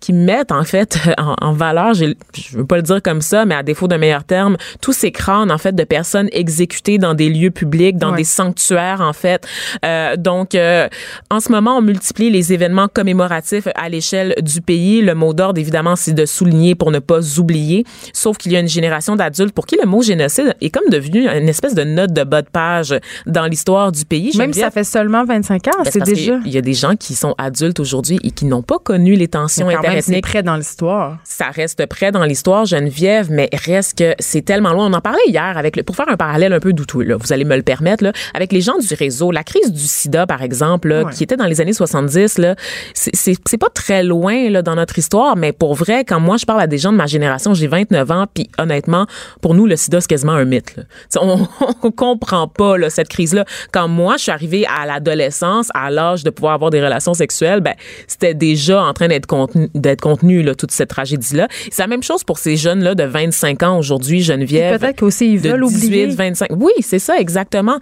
qui mettent, en fait, [LAUGHS] en, en valeur, je veux pas le dire comme ça, mais à défaut d'un meilleur terme, tous ces crânes, en fait, de personnes exécutées dans des lieux publics, dans Ouais. des sanctuaires, en fait. Euh, donc, euh, en ce moment, on multiplie les événements commémoratifs à l'échelle du pays. Le mot d'ordre, évidemment, c'est de souligner pour ne pas oublier. Sauf qu'il y a une génération d'adultes pour qui le mot génocide est comme devenu une espèce de note de bas de page dans l'histoire du pays. Même si ça fait seulement 25 ans, Ben, c'est déjà. Il y a des gens qui sont adultes aujourd'hui et qui n'ont pas connu les tensions Mais quand même, c'est interethniques près dans l'histoire. ça reste près dans l'histoire Geneviève, mais reste que c'est tellement loin. On en parlait hier avec le, pour faire un parallèle un peu douteux, là, vous allez me le permettre, là, avec les gens du réseau. La crise du sida, par exemple, là, Ouais. qui était dans les années 70, là, c'est- pas très loin là, dans notre histoire, mais pour vrai, quand moi je parle à des gens de ma génération, j'ai 29 ans, puis honnêtement, pour nous, le sida, c'est quasiment un mythe. On, [LAUGHS] on comprend pas là, cette crise-là. Quand moi, je suis arrivée à l'adolescence, à l'âge de pouvoir avoir des relations sexuelles, ben, c'était déjà en train d'être contenu, d'être contenu là, toute cette tragédie-là. C'est la même chose pour ces jeunes-là de 25 ans aujourd'hui, Geneviève. Peut-être qu'aussi ils de veulent 18, oublier. 25. Oui, c'est ça, exactement.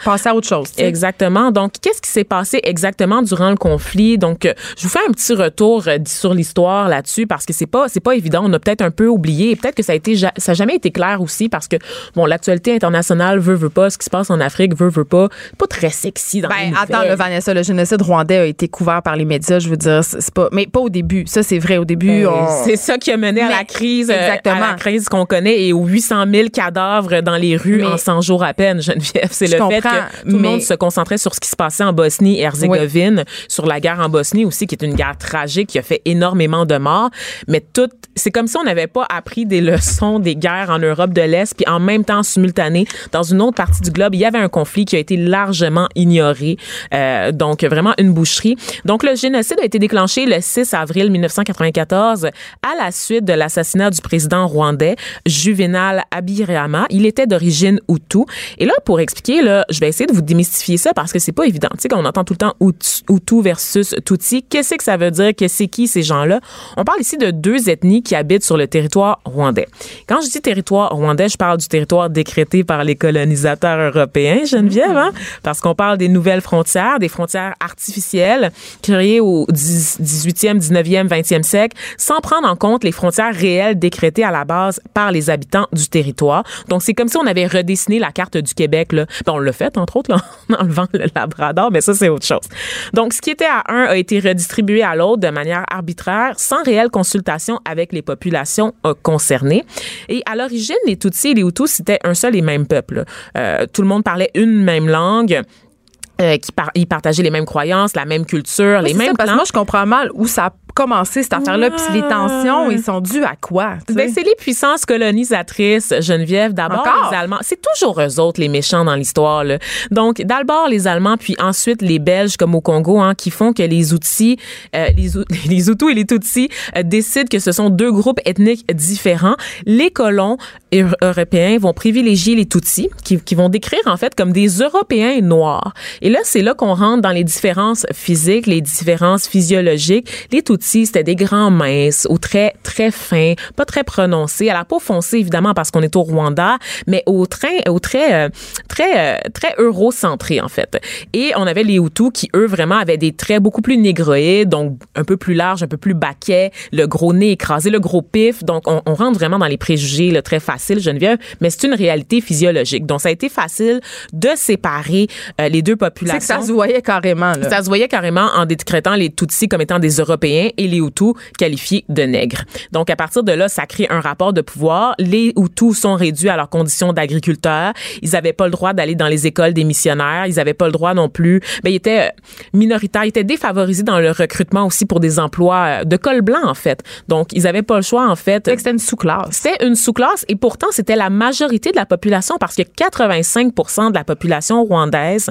Passer à autre chose. Exactement. Donc, qu'est-ce qui s'est passé exactement durant le conflit? Donc, euh, je vous fais un petit retour euh, sur l'histoire là-dessus parce que c'est pas c'est pas évident. On a peut-être un peu oublié et peut-être que ça a été ça a jamais été clair aussi parce que bon, l'actualité internationale veut veut pas, ce qui se passe en Afrique veut veut pas, pas très sexy dans les Ben, attends, nouvelles. le Vanessa, le génocide rwandais a été couvert par les médias, je veux dire, c'est pas, mais pas au début. Ça, c'est vrai. Au début, Ben, on- C'est ça qui a mené à Mais- la crise, euh, exactement. à la crise qu'on connaît et aux 800 000 cadavres dans les rues Mais- en 100 jours à peine, Geneviève. C'est le fait que tout le monde se concentrait sur ce qui se passait en Bosnie et Herzégovine, sur la guerre en Bosnie aussi, qui est une guerre tragique qui a fait énormément de morts. Mais tout, c'est comme si on n'avait pas appris des leçons des guerres en Europe de l'Est, puis en même temps, simultané, dans une autre partie du globe, il y avait un conflit qui a été largement ignoré. Euh, donc, vraiment une boucherie. Donc, le génocide a été déclenché le 6 avril 1994 à la suite de l'assassinat du président rwandais Juvenal Abirama. Il était d'origine Hutu. Et là, pour expliquer, là, je vais essayer de vous démystifier ça parce que c'est pas évident. Tu sais, on entend tout le temps Hutu versus Tutsi, qu'est-ce que ça veut dire? Que c'est qui ces gens-là? On parle ici de deux ethnies qui habitent sur le territoire rwandais. Quand je dis territoire rwandais, je parle du territoire décrété par les colonisateurs européens, Geneviève, hein? Parce qu'on parle des nouvelles frontières, des frontières artificielles créées au 10 18e, 19e, 20e siècle, sans prendre en compte les frontières réelles décrétées à la base par les habitants du territoire. Donc, c'est comme si on avait redessiné la carte du Québec, là. Ben, on l'a fait, entre autres, là, [LAUGHS] en enlevant le Labrador, mais ça, c'est autre chose. Donc, ce qui était à un a été redistribué à l'autre de manière arbitraire, sans réelle consultation avec les populations euh, concernées. Et à l'origine, les Tutsis et les Hutus, c'était un seul et même peuple. Euh, tout le monde parlait une même langue. euh, qui par- ils partageaient les mêmes croyances, la même culture, les mêmes ça, parce que moi, je comprends mal où ça commencé, cette affaire-là. Puis les tensions, ils sont dus à quoi? Ben, c'est les puissances colonisatrices, Geneviève. D'abord, les Allemands. C'est toujours eux autres, les méchants dans l'histoire. Donc, d'abord, les Allemands, puis ensuite les Belges, comme au Congo, hein, qui font que les outils, euh, les, [LAUGHS] les Hutus et les Tutsis euh, décident que ce sont deux groupes ethniques différents. Les colons eu- européens vont privilégier les Tutsis, qui, qui vont décrire, en fait, comme des Européens noirs. Et là, c'est là qu'on rentre dans les différences physiques, les différences physiologiques. Les Tutsis, c'était des grands minces, aux traits très fins, pas très prononcés, à la peau foncée, évidemment, parce qu'on est au Rwanda, mais au train, au très, euh, très, euh, très eurocentré, en fait. Et on avait les Hutus qui, eux, vraiment avaient des traits beaucoup plus négroïdes, donc un peu plus larges, un peu plus baquets, le gros nez écrasé, le gros pif. Donc, on, on rentre vraiment dans les préjugés, très facile, Geneviève, mais c'est une réalité physiologique. Donc, ça a été facile de séparer euh, les deux C'est populations. que ça se voyait carrément. Là. Ça se voyait carrément en décrétant les Tutsis comme étant des Européens et les Hutus qualifiés de nègres. Donc, à partir de là, ça crée un rapport de pouvoir. Les Hutus sont réduits à leurs conditions d'agriculteurs. Ils n'avaient pas le droit d'aller dans les écoles des missionnaires. Ils n'avaient pas le droit non plus. Ben, ils étaient euh, minoritaires. Ils étaient défavorisés dans le recrutement aussi pour des emplois euh, de col blanc, en fait. Donc, ils n'avaient pas le choix, en fait. C'était une sous-classe. C'était une sous-classe et pourtant, c'était la majorité de la population parce que 85% de la population rwandaise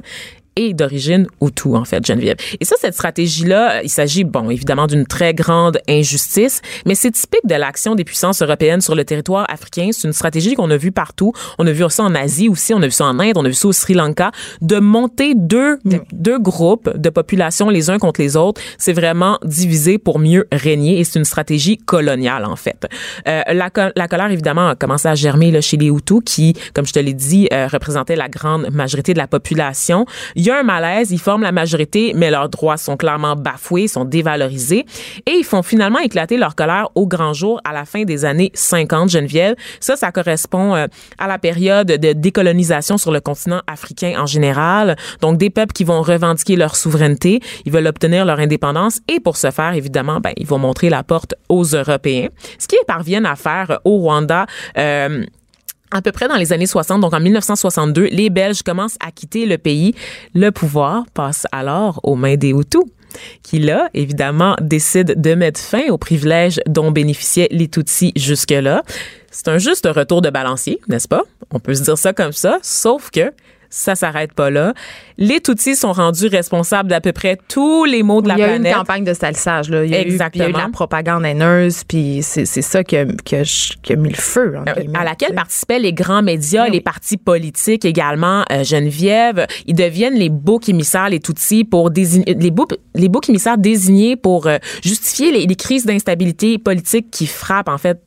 et d'origine Hutu, en fait, Geneviève. Et ça, cette stratégie-là, il s'agit, bon, évidemment, d'une très grande injustice, mais c'est typique de l'action des puissances européennes sur le territoire africain. C'est une stratégie qu'on a vue partout. On a vu ça en Asie aussi, on a vu ça en Inde, on a vu ça au Sri Lanka, de monter deux, deux groupes de population les uns contre les autres. C'est vraiment diviser pour mieux régner et c'est une stratégie coloniale, en fait. Euh, la, la colère, évidemment, a commencé à germer là, chez les Hutus qui, comme je te l'ai dit, euh, représentaient la grande majorité de la population. Il y a un malaise, ils forment la majorité, mais leurs droits sont clairement bafoués, sont dévalorisés, et ils font finalement éclater leur colère au grand jour à la fin des années 50, Geneviève. Ça, ça correspond euh, à la période de décolonisation sur le continent africain en général. Donc, des peuples qui vont revendiquer leur souveraineté, ils veulent obtenir leur indépendance, et pour ce faire, évidemment, ben, ils vont montrer la porte aux Européens. Ce qu'ils parviennent à faire au Rwanda, euh, à peu près dans les années 60, donc en 1962, les Belges commencent à quitter le pays. Le pouvoir passe alors aux mains des Hutus qui là, évidemment, décident de mettre fin aux privilèges dont bénéficiaient les Tutsis jusque-là. C'est un juste retour de balancier, n'est-ce pas? On peut se dire ça comme ça, sauf que ça s'arrête pas là. Les Tutsis sont rendus responsables d'à peu près tous les maux de la planète. Il y a eu une campagne de salissage. Là. Il, y a Exactement. Eu, il y a eu la propagande haineuse, puis c'est ça qui a, qui, a, qui a, mis le feu. Euh, à laquelle participaient les grands médias, oui. les partis politiques également. Euh, Geneviève, ils deviennent les boucs émissaires, les Tutsis, pour désigner, les boucs, les boucs émissaires désignés pour euh, justifier les, les crises d'instabilité politique qui frappent, en fait,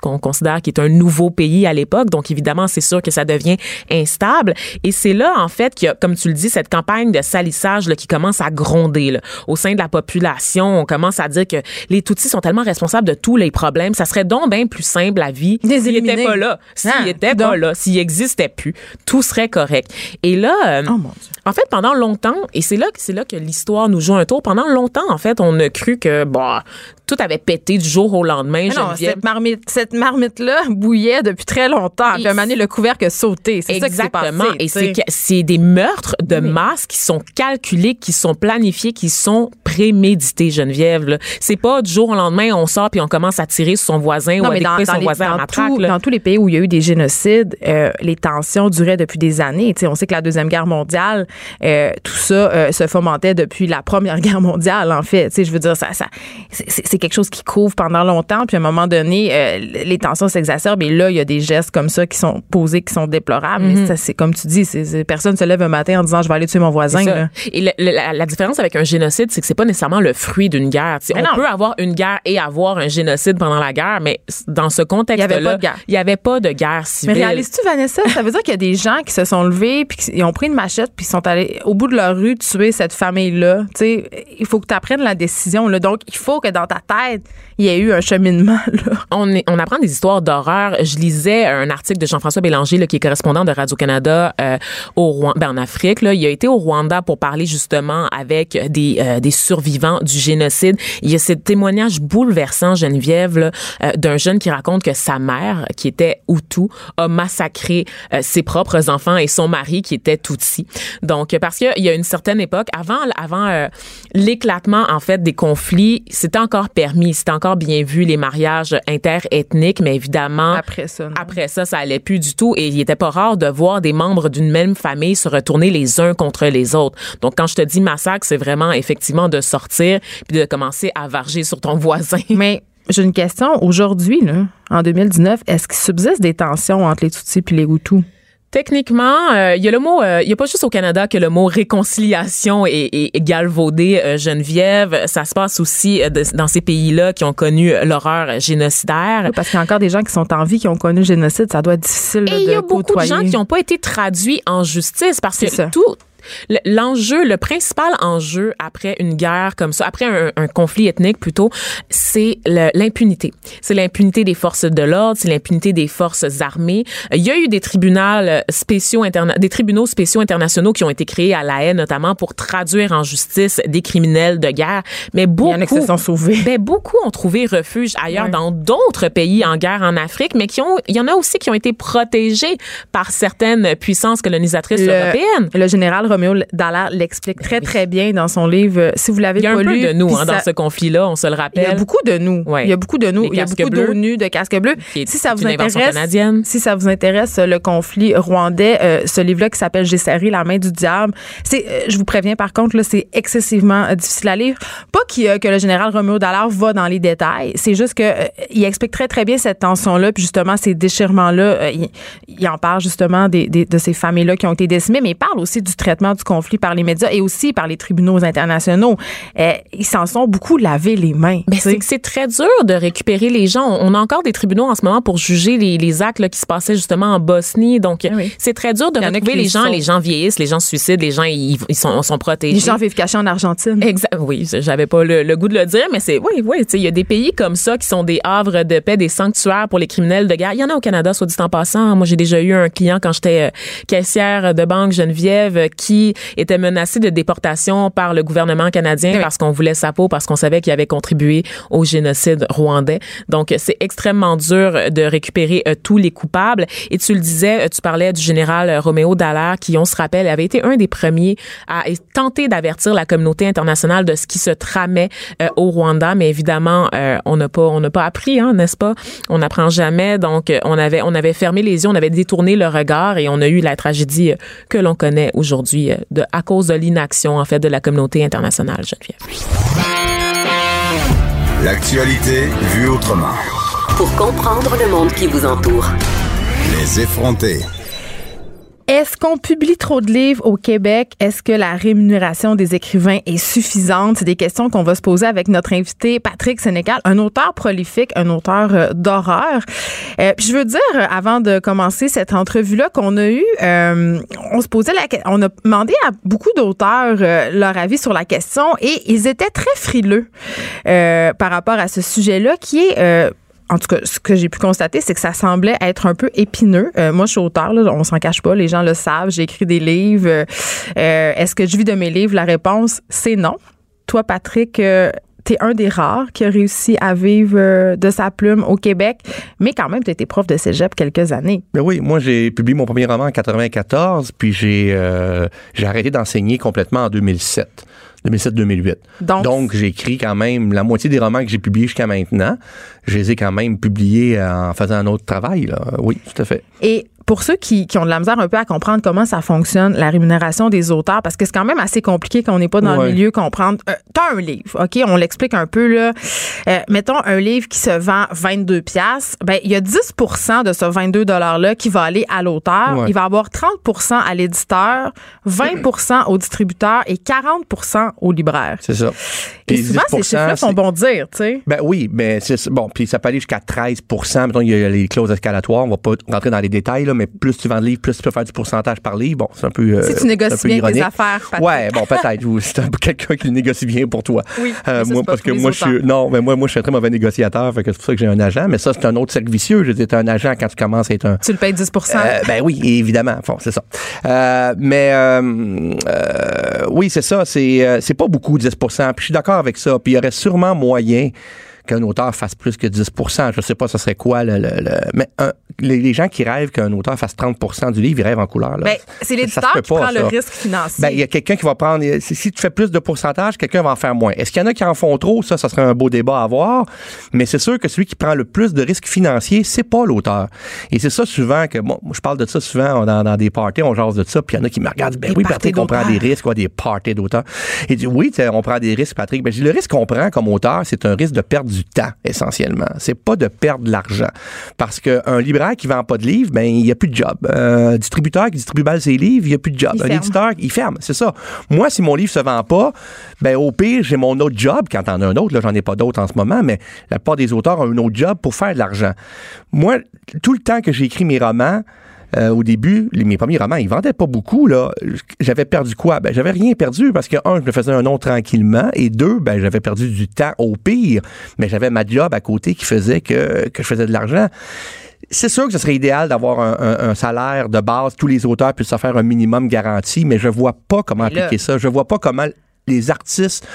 qu'on considère qui est un nouveau pays à l'époque. Donc, évidemment, c'est sûr que ça devient instable. Et c'est là, en fait, qu'il y a, comme tu le dis, cette campagne de salissage là, qui commence à gronder là. au sein de la population. On commence à dire que les Tutsis sont tellement responsables de tous les problèmes. Ça serait donc bien plus simple, la vie, s'ils n'étaient pas là. S'ils ah, n'étaient pas là, s'ils n'existaient plus, tout serait correct. Et là, euh, oh, mon Dieu. En fait, pendant longtemps, et c'est là, c'est là que l'histoire nous joue un tour, pendant longtemps, en fait, on a cru que, bah, tout avait pété du jour au lendemain. Non, cette marmite, cette marmite-là bouillait depuis très longtemps. Puis, un le couvercle a sauté. C'est ça qui s'est passé. Et c'est, c'est des meurtres de oui. masse qui sont calculés, qui sont planifiés, qui sont prémédités, Geneviève. Là. C'est pas du jour au lendemain, on sort puis on commence à tirer sur son voisin non, ou à découper son les, voisin dans à tout- dans tous les pays où il y a eu des génocides, euh, les tensions duraient depuis des années. On sait que la Deuxième Guerre mondiale, euh, tout ça euh, se fomentait depuis la Première [LAUGHS] Guerre mondiale, en fait. Tu sais, je veux dire, ça, ça, c'est- quelque chose qui couvre pendant longtemps, puis à un moment donné, euh, les tensions s'exacerbent, et là, il y a des gestes comme ça qui sont posés, qui sont déplorables. Mais ça, c'est comme tu dis, c'est, c'est- personne se lève un matin en disant, je vais aller tuer mon voisin. Là. Et la, la différence avec un génocide, c'est que c'est pas nécessairement le fruit d'une guerre. Tu sais, Mais on non. peut avoir une guerre et avoir un génocide pendant la guerre, mais dans ce Il contexte-là, avait pas de guerre. il y avait pas de guerre Mais civile. réalises-tu, Vanessa, ça veut dire qu'il y a des gens qui se sont levés, puis qui- ont pris une machette, puis sont au bout de leur rue tuer cette famille-là. Il faut que tu apprennes la décision. Là. Donc, il faut que dans ta tête, il y ait eu un cheminement. [LAUGHS] On, on apprend des histoires d'horreur. Je lisais un article de Jean-François Bélanger, qui est correspondant de Radio-Canada euh, au Rwanda, ben, en Afrique. Là. Il a été au Rwanda pour parler justement avec des, euh, des survivants du génocide. Il y a ce témoignage bouleversant, Geneviève, euh, d'un jeune qui raconte que sa mère, qui était Hutu, a massacré ses propres enfants et son mari, qui était Tutsi. Donc, parce qu'il y a une certaine époque, avant, avant euh, l'éclatement, en fait, des conflits, c'était encore permis, c'était encore bien vu, les mariages interethniques, mais évidemment, Après ça. non? après ça, ça allait plus du tout et il était pas rare de voir des membres d'une même famille se retourner les uns contre les autres. Donc, quand je te dis massacre, c'est vraiment effectivement de sortir puis de commencer à varger sur ton [LAUGHS] voisin. Mais j'ai une question. Aujourd'hui, là, en 2019, est-ce qu'il subsiste des tensions entre les Tutsis et les Hutus? Techniquement, euh, il y a le mot, euh, il y a pas juste au Canada que le mot réconciliation est, est, est galvaudé, euh, Geneviève. Ça se passe aussi de- dans ces pays-là qui ont connu l'horreur génocidaire. Parce qu'il y a encore des gens qui sont en vie, qui ont connu le génocide. Ça doit être difficile là, Et il y de a beaucoup de côtoyer. gens qui n'ont pas été traduits en justice parce que tout l'enjeu, le principal enjeu après une guerre comme ça, après un, un conflit ethnique plutôt, c'est l'impunité. C'est l'impunité des forces de l'ordre, c'est l'impunité des forces armées. Il y a eu des tribunaux spéciaux des tribunaux spéciaux internationaux qui ont été créés à La Haye notamment pour traduire en justice des criminels de guerre, mais beaucoup Il y en a qui se sont sauvés. [LAUGHS] ben, beaucoup ont trouvé refuge ailleurs Ouais. dans d'autres pays en guerre en Afrique, mais qui ont, il y en a aussi qui ont été protégés par certaines puissances colonisatrices européennes. le général Roméo Dallaire l'explique très, très bien dans son livre. euh, Si vous l'avez Il y a pas un peu lu, de nous hein, dans ce conflit-là, on se le Il y rappelle. a beaucoup de nous. Ouais. Il y a beaucoup de nous. Les Il y a beaucoup d'ONU, de casques bleus. Si ça vous intéresse, si ça vous intéresse, le conflit rwandais, euh, ce livre-là qui s'appelle J'ai serré la main du diable, c'est, euh, je vous préviens par contre, là, c'est excessivement euh, difficile à lire. Pas a- que le général Roméo Dallaire va dans les détails. C'est juste que il explique très très bien cette tension-là, puis justement ces déchirements-là. il, il en parle justement des, des- de ces familles-là qui ont été décimées, mais il parle aussi du traitement du conflit par les médias et aussi par les tribunaux internationaux. Euh, ils s'en sont beaucoup lavé les mains. Mais sais. c'est que c'est très dur de récupérer les gens. On a encore des tribunaux en ce moment pour juger les, les actes là, qui se passaient justement en Bosnie. Donc, Ah oui. c'est très dur de retrouver qui les gens. Les gens vieillissent, les gens se suicident, les gens ils, ils sont, sont protégés. les gens vivent cachés en Argentine. Exact. Oui, j'avais pas le, le goût de le dire, mais c'est oui, oui. Tu sais, il y a des pays comme ça qui sont des havres de paix, des sanctuaires pour les criminels de guerre. Il y en a au Canada, soit dit en passant. Moi, j'ai déjà eu un client quand j'étais euh, caissière de banque Geneviève euh, qui était menacé de déportation par le gouvernement canadien Oui. parce qu'on voulait sa peau, parce qu'on savait qu'il avait contribué au génocide rwandais. Donc, c'est extrêmement dur de récupérer euh, tous les coupables. Et tu le disais, euh, tu parlais du général euh, Roméo Dallaire qui, on se rappelle, avait été un des premiers à tenter d'avertir la communauté internationale de ce qui se tramait euh, au Rwanda. Mais évidemment, on n'a pas, on n'a pas appris, hein, n'est-ce pas? On n'apprend jamais. Donc, on avait, on avait fermé les yeux, on avait détourné le regard et on a eu la tragédie que l'on connaît aujourd'hui euh, de à cause de l'inaction en fait de la communauté internationale. Geneviève. L'actualité vue autrement. Pour comprendre le monde qui vous entoure. Les effronter. Est-ce qu'on publie trop de livres au Québec? Est-ce que la rémunération des écrivains est suffisante? C'est des questions qu'on va se poser avec notre invité Patrick Sénécal, un auteur prolifique, un auteur euh, d'horreur. Euh, je veux dire, euh, avant de commencer cette entrevue-là qu'on a eue, euh, on se posait la on a demandé à beaucoup d'auteurs euh, leur avis sur la question et ils étaient très frileux par rapport à ce sujet-là qui est... en tout cas, ce que j'ai pu constater, c'est que ça semblait être un peu épineux. Euh, moi, je suis auteur, là, on s'en cache pas, les gens le savent, j'ai écrit des livres. Euh, euh, Est-ce que je vis de mes livres? La réponse, c'est non. Toi, Patrick, euh, t'es un des rares qui a réussi à vivre de sa plume au Québec, mais quand même, tu été prof de cégep quelques années. Ben oui, moi j'ai publié mon premier roman en 94, puis j'ai j'ai arrêté d'enseigner complètement en 2007. 2007-2008. Donc- j'ai écrit quand même la moitié des romans que j'ai publiés jusqu'à maintenant. Je les ai quand même publiés en faisant un autre travail. Là. Oui, tout à fait. Et pour ceux qui, qui ont de la misère un peu à comprendre comment ça fonctionne, la rémunération des auteurs, parce que c'est quand même assez compliqué quand on n'est pas dans le milieu, comprendre. Euh, T'as un livre, OK? On l'explique un peu, là. Euh, mettons un livre qui se vend 22 pièces ben il y a 10% de ce 22 $-là qui va aller à l'auteur. Ouais. Il va avoir 30% à l'éditeur, 20% au distributeur et 40% au libraire. C'est ça. Et Puis souvent, ces 10%, chiffres-là sont bons dire, tu sais. Ben oui, mais c'est bon. Puis ça peut aller jusqu'à 13 Mettons, il y a les clauses escalatoires. On va pas rentrer dans les détails, là, mais plus tu vends de livres, plus tu peux faire du pourcentage par livre. Bon, c'est un peu. euh, Si tu négocies bien tes ironique. affaires, Patrick. Ouais, bon, peut-être. C'est un peu quelqu'un qui le négocie bien pour toi. Oui, Euh, moi, parce que moi, je suis. Non, mais moi, moi, je suis un très mauvais négociateur. Fait que c'est pour ça que j'ai un agent. Mais ça, c'est un autre cercle vicieux. Je veux dire, t'es un agent quand tu commences à être un. Tu le payes 10% Euh, ben oui, évidemment. Bon, c'est ça. Euh, mais oui, c'est ça. C'est pas beaucoup 10% Puis je suis d'accord avec ça. Puis il y aurait sûrement moyen qu'un auteur fasse plus que 10 Je sais pas, ce serait quoi le. le- le- mais un- les, les gens qui rêvent qu'un auteur fasse 30% du livre, ils rêvent en couleur. Ben, c'est l'éditeur qui pas, prend le risque financier. Ben, il y a quelqu'un qui va prendre. Si, tu fais plus de pourcentage, quelqu'un va en faire moins. Est-ce qu'il y en a qui en font trop? Ça, ça serait un beau débat à avoir. Mais c'est sûr que celui qui prend le plus de risques financiers, c'est pas l'auteur. Et c'est ça souvent que, bon, moi, je parle de ça souvent dans, dans des parties, on jase de ça, puis il y en a qui me regardent, ben Des oui, Patrick, on prend des risques, quoi, des parties d'auteurs. Et dit, oui, on prend des risques, Patrick. Ben, je dis, le risque qu'on prend comme auteur, c'est un risque de perdre du temps, essentiellement. C'est pas de perdre de l'argent. Parce qu'un libraire qui vend pas de livres, ben, il y a plus de job. Un distributeur qui distribue mal ses livres, il y a plus de job. Il un ferme. éditeur, il ferme, c'est ça. Moi, si mon livre se vend pas, ben au pire, j'ai mon autre job. Quand t'en as un autre, là, j'en ai pas d'autres en ce moment, mais la plupart des auteurs ont un autre job pour faire de l'argent. Moi, tout le temps que j'ai écrit mes romans, euh, au début, les- mes premiers romans, ils vendaient pas beaucoup. Là, j'avais perdu quoi? Ben j'avais rien perdu parce que un, je me faisais un nom tranquillement, et deux, ben j'avais perdu du temps au pire, mais j'avais ma job à côté qui faisait que que je faisais de l'argent. C'est sûr que ce serait idéal d'avoir un, un- un salaire de base, tous les auteurs puissent se faire un minimum garanti, mais je vois pas comment appliquer ça. Je vois pas comment les artistes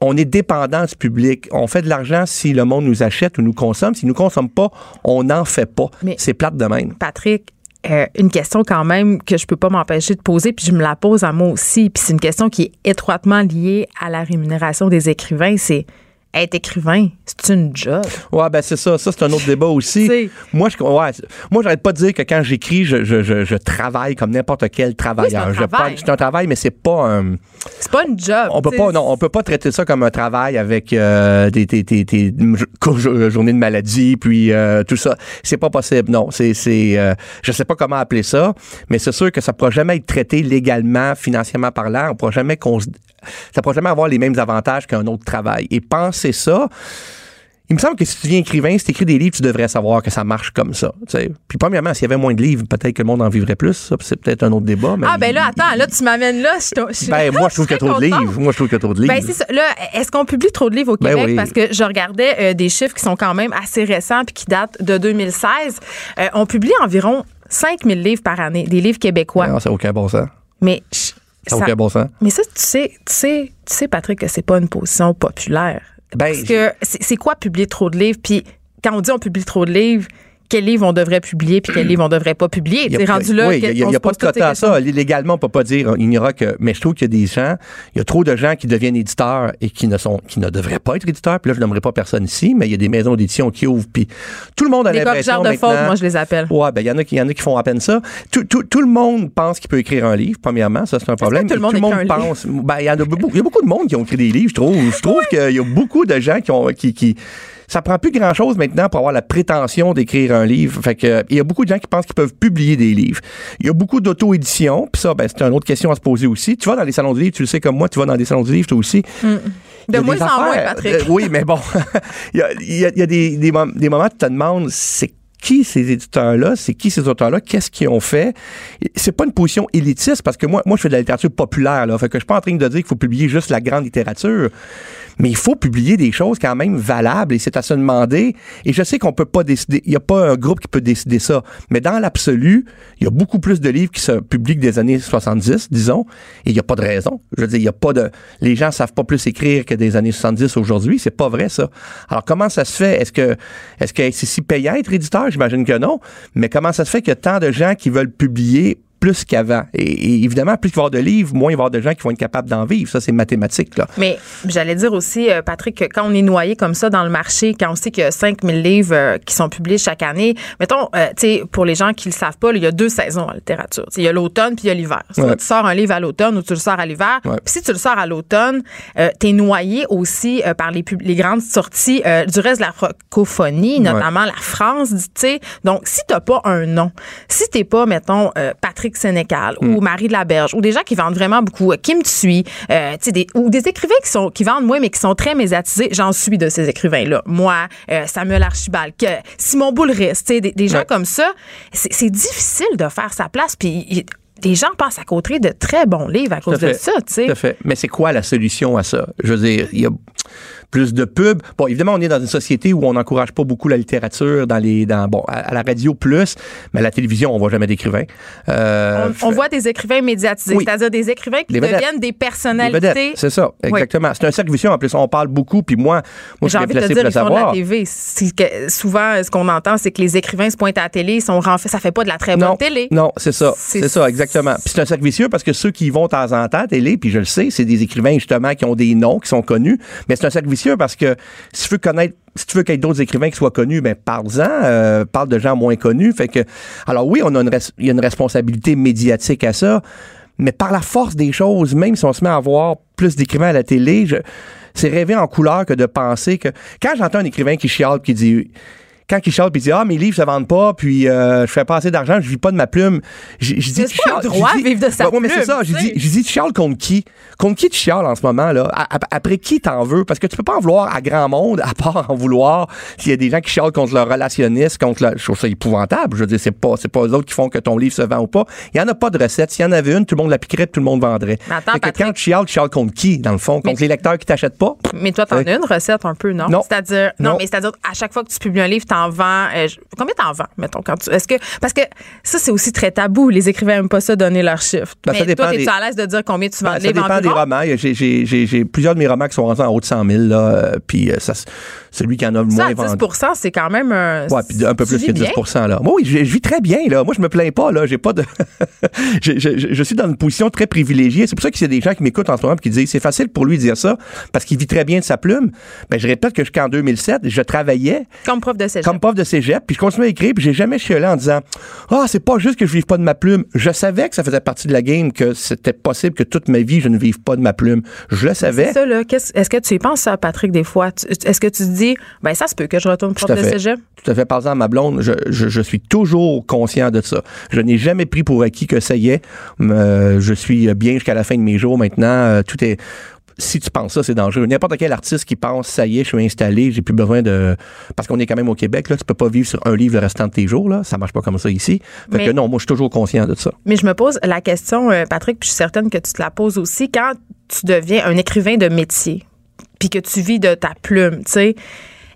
on est dépendant du public. On fait de l'argent si le monde nous achète ou nous consomme. S'il nous consomme pas, on n'en fait pas. C'est plate de même. Patrick, euh, une question quand même que je peux pas m'empêcher de poser, puis je me la pose à moi aussi. Puis c'est une question qui est étroitement liée à la rémunération des écrivains. C'est être écrivain, c'est une job. Ouais, ben c'est ça. Ça, c'est un autre débat aussi. [LAUGHS] Moi, je, ouais, moi, j'arrête pas de dire que quand j'écris, je, je, je, je travaille comme n'importe quel travailleur. C'est un travail, mais c'est pas un. C'est pas une job. On peut pas, non, on peut pas traiter ça comme un travail avec euh, des, des, des, des jo- journées de maladie, puis euh, tout ça. C'est pas possible. Non, c'est, c'est, euh, je sais pas comment appeler ça, mais c'est sûr que ça pourra jamais être traité légalement, financièrement parlant. On pourra jamais ça pourra jamais avoir les mêmes avantages qu'un autre travail. Et penser ça. Il me semble que si tu viens écrivain, si tu écris des livres, tu devrais savoir que ça marche comme ça. Puis premièrement, s'il y avait moins de livres, peut-être que le monde en vivrait plus. C'est peut-être un autre débat. Mais Ah, ben là, attends, là, tu m'amènes là. Je, je- ben, moi, je trouve [LAUGHS] qu'il y a trop de livres. Moi, je trouve qu'il y a trop de livres. Ben, c'est ça. Là, est-ce qu'on publie trop de livres au Ben Québec? oui. Parce que je regardais euh, des chiffres qui sont quand même assez récents puis qui datent de 2016. Euh, on publie environ 5000 livres par année, des livres québécois. Non, ça n'a aucun bon sens. Mais Ça n'a aucun bon sens. Mais ça, tu sais, tu sais, tu sais, Patrick, que c'est pas une position populaire. Ben, Parce que c'est c'est quoi publier trop de livres? Puis quand on dit on publie trop de livres, quels livres on devrait publier puis quels livres on devrait pas publier? Il y a- C'est rendu là. Oui, il n'y a, a pas de quota à ça. Légalement, on peut pas dire, il n'y aura que. Mais je trouve qu'il y a des gens, il y a trop de gens qui deviennent éditeurs et qui ne sont, qui ne devraient pas être éditeurs. Puis là, je n'aimerais pas personne ici, mais il y a des maisons d'édition qui ouvrent. Puis tout le monde a l'impression. de maintenant- moi, je les appelle. Ouais, ben, il y en a qui, il y en a qui font à peine ça. Tout, tout, tout le monde pense qu'il peut écrire un livre, premièrement. Ça, c'est un problème. tout le monde pense. Ben, il y en a beaucoup, il y a beaucoup de monde qui ont écrit des livres, je trouve. Je trouve qu'il y a beaucoup de gens qui ont, qui, qui, ça prend plus grand chose maintenant pour avoir la prétention d'écrire un livre. Fait que, il y a beaucoup de gens qui pensent qu'ils peuvent publier des livres. Il y a beaucoup d'auto-édition, puis ça, ben, c'est une autre question à se poser aussi. Tu vas dans les salons de livres, tu le sais comme moi, tu vas dans des salons de livres, toi aussi. De moins en moins. Patrick. Euh, oui, mais bon, [LAUGHS] il y a, il y a- il y a des, des, mom- des moments où tu te demandes, c'est qui ces éditeurs-là, c'est qui ces auteurs-là, qu'est-ce qu'ils ont fait? C'est pas une position élitiste parce que moi, moi, je fais de la littérature populaire, là. Fait que je suis pas en train de dire qu'il faut publier juste la grande littérature. Mais il faut publier des choses quand même valables et c'est à se demander. Et je sais qu'on peut pas décider, il y a pas un groupe qui peut décider ça. Mais dans l'absolu, il y a beaucoup plus de livres qui se publient des années 70, disons. Et il y a pas de raison. Je veux dire, il y a pas de, les gens savent pas plus écrire que des années 70 aujourd'hui. C'est pas vrai, ça. Alors, comment ça se fait? Est-ce que, est-ce que c'est si payant être éditeur? J'imagine que non. Mais comment ça se fait qu'il y a tant de gens qui veulent publier plus qu'avant. Et, et évidemment, plus il va y avoir de livres, moins il va y avoir de gens qui vont être capables d'en vivre. Ça, c'est mathématique. Là. Mais j'allais dire aussi, euh, Patrick, que quand on est noyé comme ça dans le marché, quand on sait qu'il y a 5000 livres euh, qui sont publiés chaque année, mettons, euh, tu sais, pour les gens qui le savent pas, il y a deux saisons en littérature. Il y a l'automne puis il y a l'hiver. Ouais. tu sors un livre à l'automne ou tu le sors à l'hiver. Ouais. Puis si tu le sors à l'automne, euh, tu es noyé aussi euh, par les, les grandes sorties du reste de la francophonie, notamment la France, tu sais. Donc, si t'as pas un nom, si t'es pas, mettons, euh, Patrick Sénécal Mm. ou Marie de la Berge ou des gens qui vendent vraiment beaucoup, euh, Kim Tui, euh, des, ou des écrivains qui sont qui vendent moins mais qui sont très médiatisés, j'en suis de ces écrivains-là. Moi, euh, Samuel Archibald, que Simon Boulris, des, des gens Ouais. comme ça, c'est difficile de faire sa place. Puis des gens passent à côté de très bons livres à cause de ça, tu sais. Tout à fait. Mais c'est quoi la solution à ça? Je veux dire, il y a plus de pubs. Bon, évidemment, on est dans une société où on n'encourage pas beaucoup la littérature dans les, dans, bon, à, à la radio plus, mais à la télévision, on voit jamais d'écrivains. Euh, On, on voit des écrivains médiatisés, Oui. c'est-à-dire des écrivains qui deviennent des personnalités. c'est ça, exactement. C'est un cercle vicieux. En plus, on parle beaucoup, puis moi, moi, J'ai envie de te dire, ils font de la. TV. Que souvent, ce qu'on entend, c'est que les écrivains se pointent à la télé, sont renf- ça fait pas de la très bonne Non, télé. non, c'est ça, c'est ça, exactement. Puis c'est un cercle vicieux parce que ceux qui y vont de temps en temps à télé, puis je le sais, c'est des écrivains justement qui ont des noms, qui sont connus. Mais c'est un cercle vicieux parce que si tu veux connaître, si tu veux qu'il y ait d'autres écrivains qui soient connus, ben parle-en, euh, parle de gens moins connus. Fait que, alors oui, on a une, il y a une responsabilité médiatique à ça, mais par la force des choses, même si on se met à voir plus d'écrivains à la télé, c'est rêver en couleur que de penser que quand j'entends un écrivain qui chiale, qui dit quand il chiale puis il dit ah mes livres se vendent pas puis euh, je fais pas assez d'argent je vis pas de ma plume je, dis pas un droit de vivre de sa Ouais, mais c'est ça tu dis je dis tu chiales contre qui? Contre qui tu chiales en ce moment là? Après qui t'en veux? Parce que tu peux pas en vouloir à grand monde à part en vouloir s'il y a des gens qui chialent contre leur relationniste contre la, je trouve ça épouvantable. Je veux dire c'est pas c'est pas eux autres qui font que ton livre se vend ou pas. Il y en a pas de recette. S'il y en avait une tout le monde l'appliquerait tout le monde vendrait. Mais attends, que quand tu chiales tu chiales contre qui dans le fond? Contre Mais- les lecteurs qui t'achètent pas? Mais toi, t'en as une recette un peu, non? Non. C'est-à-dire, non, Non. mais c'est-à-dire, à chaque fois que tu publies un livre, t'en vends. euh, combien t'en vends, mettons, quand tu. Est-ce que. Parce que ça, c'est aussi très tabou. Les écrivains n'aiment pas ça, donner leurs chiffres. Ben, mais toi, t'es-tu des- à l'aise de dire combien tu vends Ben, de ça dépend des romans. J'ai- plusieurs de mes romans qui sont rendus en haut de 100 000. Là, euh, puis euh, ça, celui qui en a le moins vendu. 10 c'est quand même un. Ouais, puis un peu plus que 10 bien. là. Moi, oui, je, je vis très bien là. Moi, je me plains pas là. J'ai pas de. [LAUGHS] je, je- je- je suis dans une position très privilégiée. C'est pour ça qu'il y a des gens qui m'écoutent en ce moment et qui disent c'est facile pour lui de dire ça parce qu'il vit très bien de sa plume. Ben, je répète que jusqu'en 2007, je travaillais Comme prof de cégep. Comme prof de cégep, puis je continuais à écrire, puis j'ai jamais chiolé en disant ah c'est pas juste que je vive pas de ma plume. Je savais que ça faisait partie de la game, que c'était possible que toute ma vie je ne vive pas de ma plume. Je le savais. Ça, là. Qu'est-ce- Est-ce que tu y penses, ça, Patrick, des fois? Est-ce que tu te dis, ben, ça se peut que je retourne prof de cégep? Tout à fait. Par exemple, ma blonde, je, je, je suis toujours conscient de ça. Je n'ai jamais pris pour acquis que ça y est. euh, je suis bien jusqu'à la fin de mes jours maintenant. Euh, tout est. Si tu penses ça, c'est dangereux. N'importe quel artiste qui pense, ça y est, je suis installé, j'ai plus besoin de. Parce qu'on est quand même au Québec, là, tu peux pas vivre sur un livre le restant de tes jours, là. Ça marche pas comme ça ici. Fait Mais- que non, moi, je suis toujours conscient de ça. Mais je me pose la question, euh, Patrick, puis je suis certaine que tu te la poses aussi, quand tu deviens un écrivain de métier, puis que tu vis de ta plume, tu sais,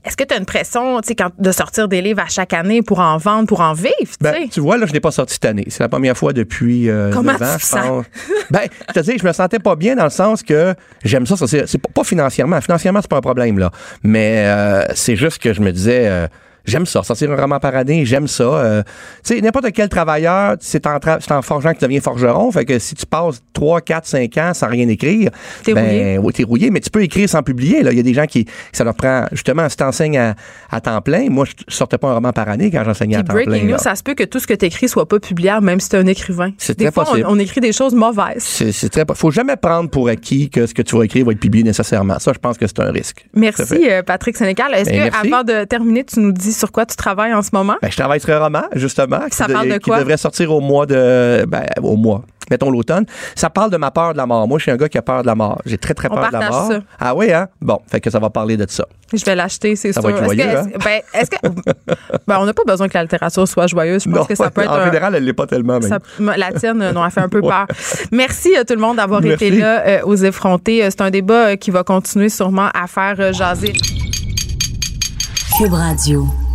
est-ce que tu as une pression, quand- de sortir des livres à chaque année pour en vendre, pour en vivre, tu Ben, tu vois, là, je n'ai pas sorti cette année. C'est la première fois depuis euh, Comment 9 ans, tu je pense. ben, je te dis, je me sentais pas bien dans le sens que j'aime ça. ça c'est, c'est pas, pas financièrement. Financièrement, c'est pas un problème, là. Mais euh, c'est juste que je me disais... euh, J'aime ça, sortir un roman par année, j'aime ça. Euh, tu sais, n'importe quel travailleur, c'est en, tra- en forgeant que tu deviens forgeron. Fait que si tu passes 3, 4, 5 ans sans rien écrire, T'es ben, rouillé. oui, t'es rouillé, mais tu peux écrire sans publier. Il y a des gens qui, ça leur prend, justement, si t'enseignes à, à temps plein, moi, je sortais pas un roman par année quand j'enseignais à temps breaking plein. news, là. ça se peut que tout ce que tu écris soit pas publiable, même si tu es un écrivain. C'est Des très fois, on, possible. on écrit des choses mauvaises. C'est, très. Faut jamais prendre pour acquis que ce que tu vas écrire va être publié nécessairement. Ça, je pense que c'est un risque. Merci, euh, Patrick Sénécal. Est-ce Ben, que, merci. avant de terminer, tu nous dis sur quoi tu travailles en ce moment? Ben, je travaille sur un roman, justement. Ça qui parle de qui quoi? devrait sortir au mois de. Ben, au mois. Mettons l'automne. Ça parle de ma peur de la mort. Moi, je suis un gars qui a peur de la mort. J'ai très, très On peur de la mort. ça. Ah oui, hein? Bon, fait que ça va parler de ça. Je vais l'acheter, c'est Ça sûr. va être Est-ce que- que- ben, est-ce que. [LAUGHS] ben, on n'a pas besoin que la littérature soit joyeuse. Je pense Non, que ça peut être en un- général, elle l'est pas tellement. Ça- la tienne, euh, non, elle fait un peu peur. Merci à tout le monde d'avoir été là euh, aux effrontés. Euh, C'est un débat euh, qui va continuer sûrement à faire euh, jaser. Cube Radio.